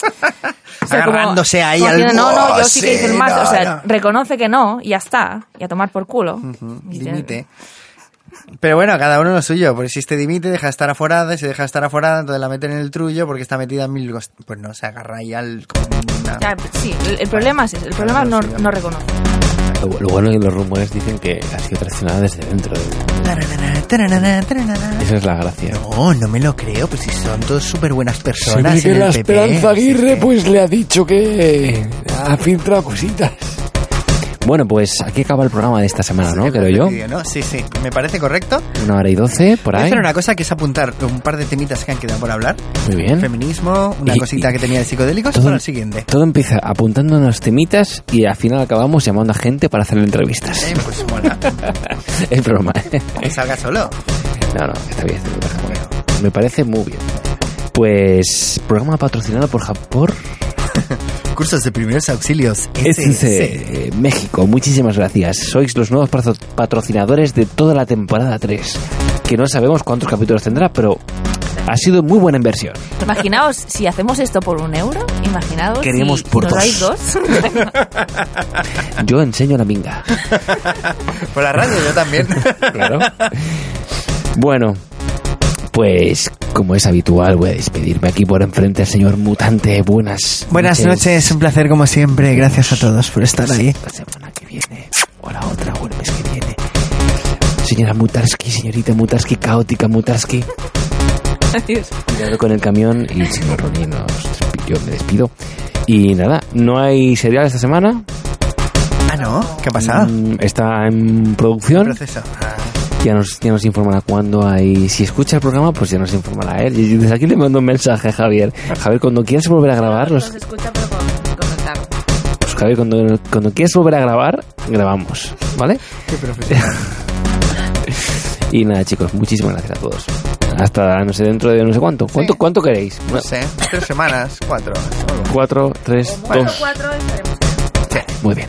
O sea, como- Agarrándose ahí como al diciendo, No, no, yo sí que hice máster. no, o sea, no. reconoce que no y ya está. Y a tomar por culo. Y te- Dimite. Pero bueno, cada uno lo suyo. Porque si este dimite, deja de estar aforada. Y si deja de estar aforada, entonces la meten en el trullo porque está metida en mil... Pues no, se agarra ahí al... como una- Ya, sí, el, el problema es ese, el problema es no, no reconoce. Lo, lo bueno es que los rumores dicen que ha sido traicionada desde dentro. de-. Esa es la gracia. No, no me lo creo, pues si son todos súper buenas personas en el PP. Aguirre Sí, sí. pues le ha dicho que ha filtrado cositas. Bueno, pues aquí acaba el programa de esta semana, ¿no? Creo yo. ¿no? Sí, sí, me parece correcto. Una hora y doce, por Voy a ahí. hacer una cosa que es apuntar un par de temitas que han quedado por hablar. Muy bien. Feminismo, una Y- cosita y- que tenía de psicodélicos todo- para el siguiente. Todo empieza apuntándonos temitas y al final acabamos llamando a gente para hacerle entrevistas. Eh, pues mola. Es broma. ¿eh? que salga solo. No, no, está bien. está bien. Me parece muy bien. Pues programa patrocinado por Japón. Cursos de primeros auxilios. SC México, muchísimas gracias. Sois los nuevos patro- patrocinadores de toda la temporada 3. Que no sabemos cuántos capítulos tendrá, pero Ha sido muy buena inversión. Imaginaos, si hacemos esto por un euro, imaginaos Queríamos si, por nos dais dos. dos. Yo enseño la minga. Por la radio yo también. Claro. Bueno, pues como es habitual, voy a despedirme aquí por enfrente al señor mutante. Buenas Buenas noches, un placer como siempre. Gracias a todos por estar ahí. La semana que viene, o la otra, o el mes que viene. Señora Mutarski, señorita Mutarski, caótica Mutarski. Adiós. Cuidado con el camión y señor Ronnie, nos, yo me despido. Y nada, no hay serial esta semana. Ah, ¿no? ¿Qué ha pasado? Mm, Está en producción. Proceso. Ah. Ya nos, ya nos informará cuándo hay. Si escucha el programa, pues ya nos informará él. Y desde aquí le mando un mensaje a Javier. Javier, cuando quieras volver a grabar, los, Nos escucha, pero con, con retardo. pues, Javier, cuando, cuando quieras volver a grabar, grabamos. ¿Vale? Qué profesional. Y nada, chicos, muchísimas gracias a todos. Hasta, no sé, dentro de no sé cuánto. ¿Cuánto, cuánto queréis? No sé, tres semanas, cuatro. Cuatro, tres, Cuatro, dos. cuatro, estaremos. Muy bien.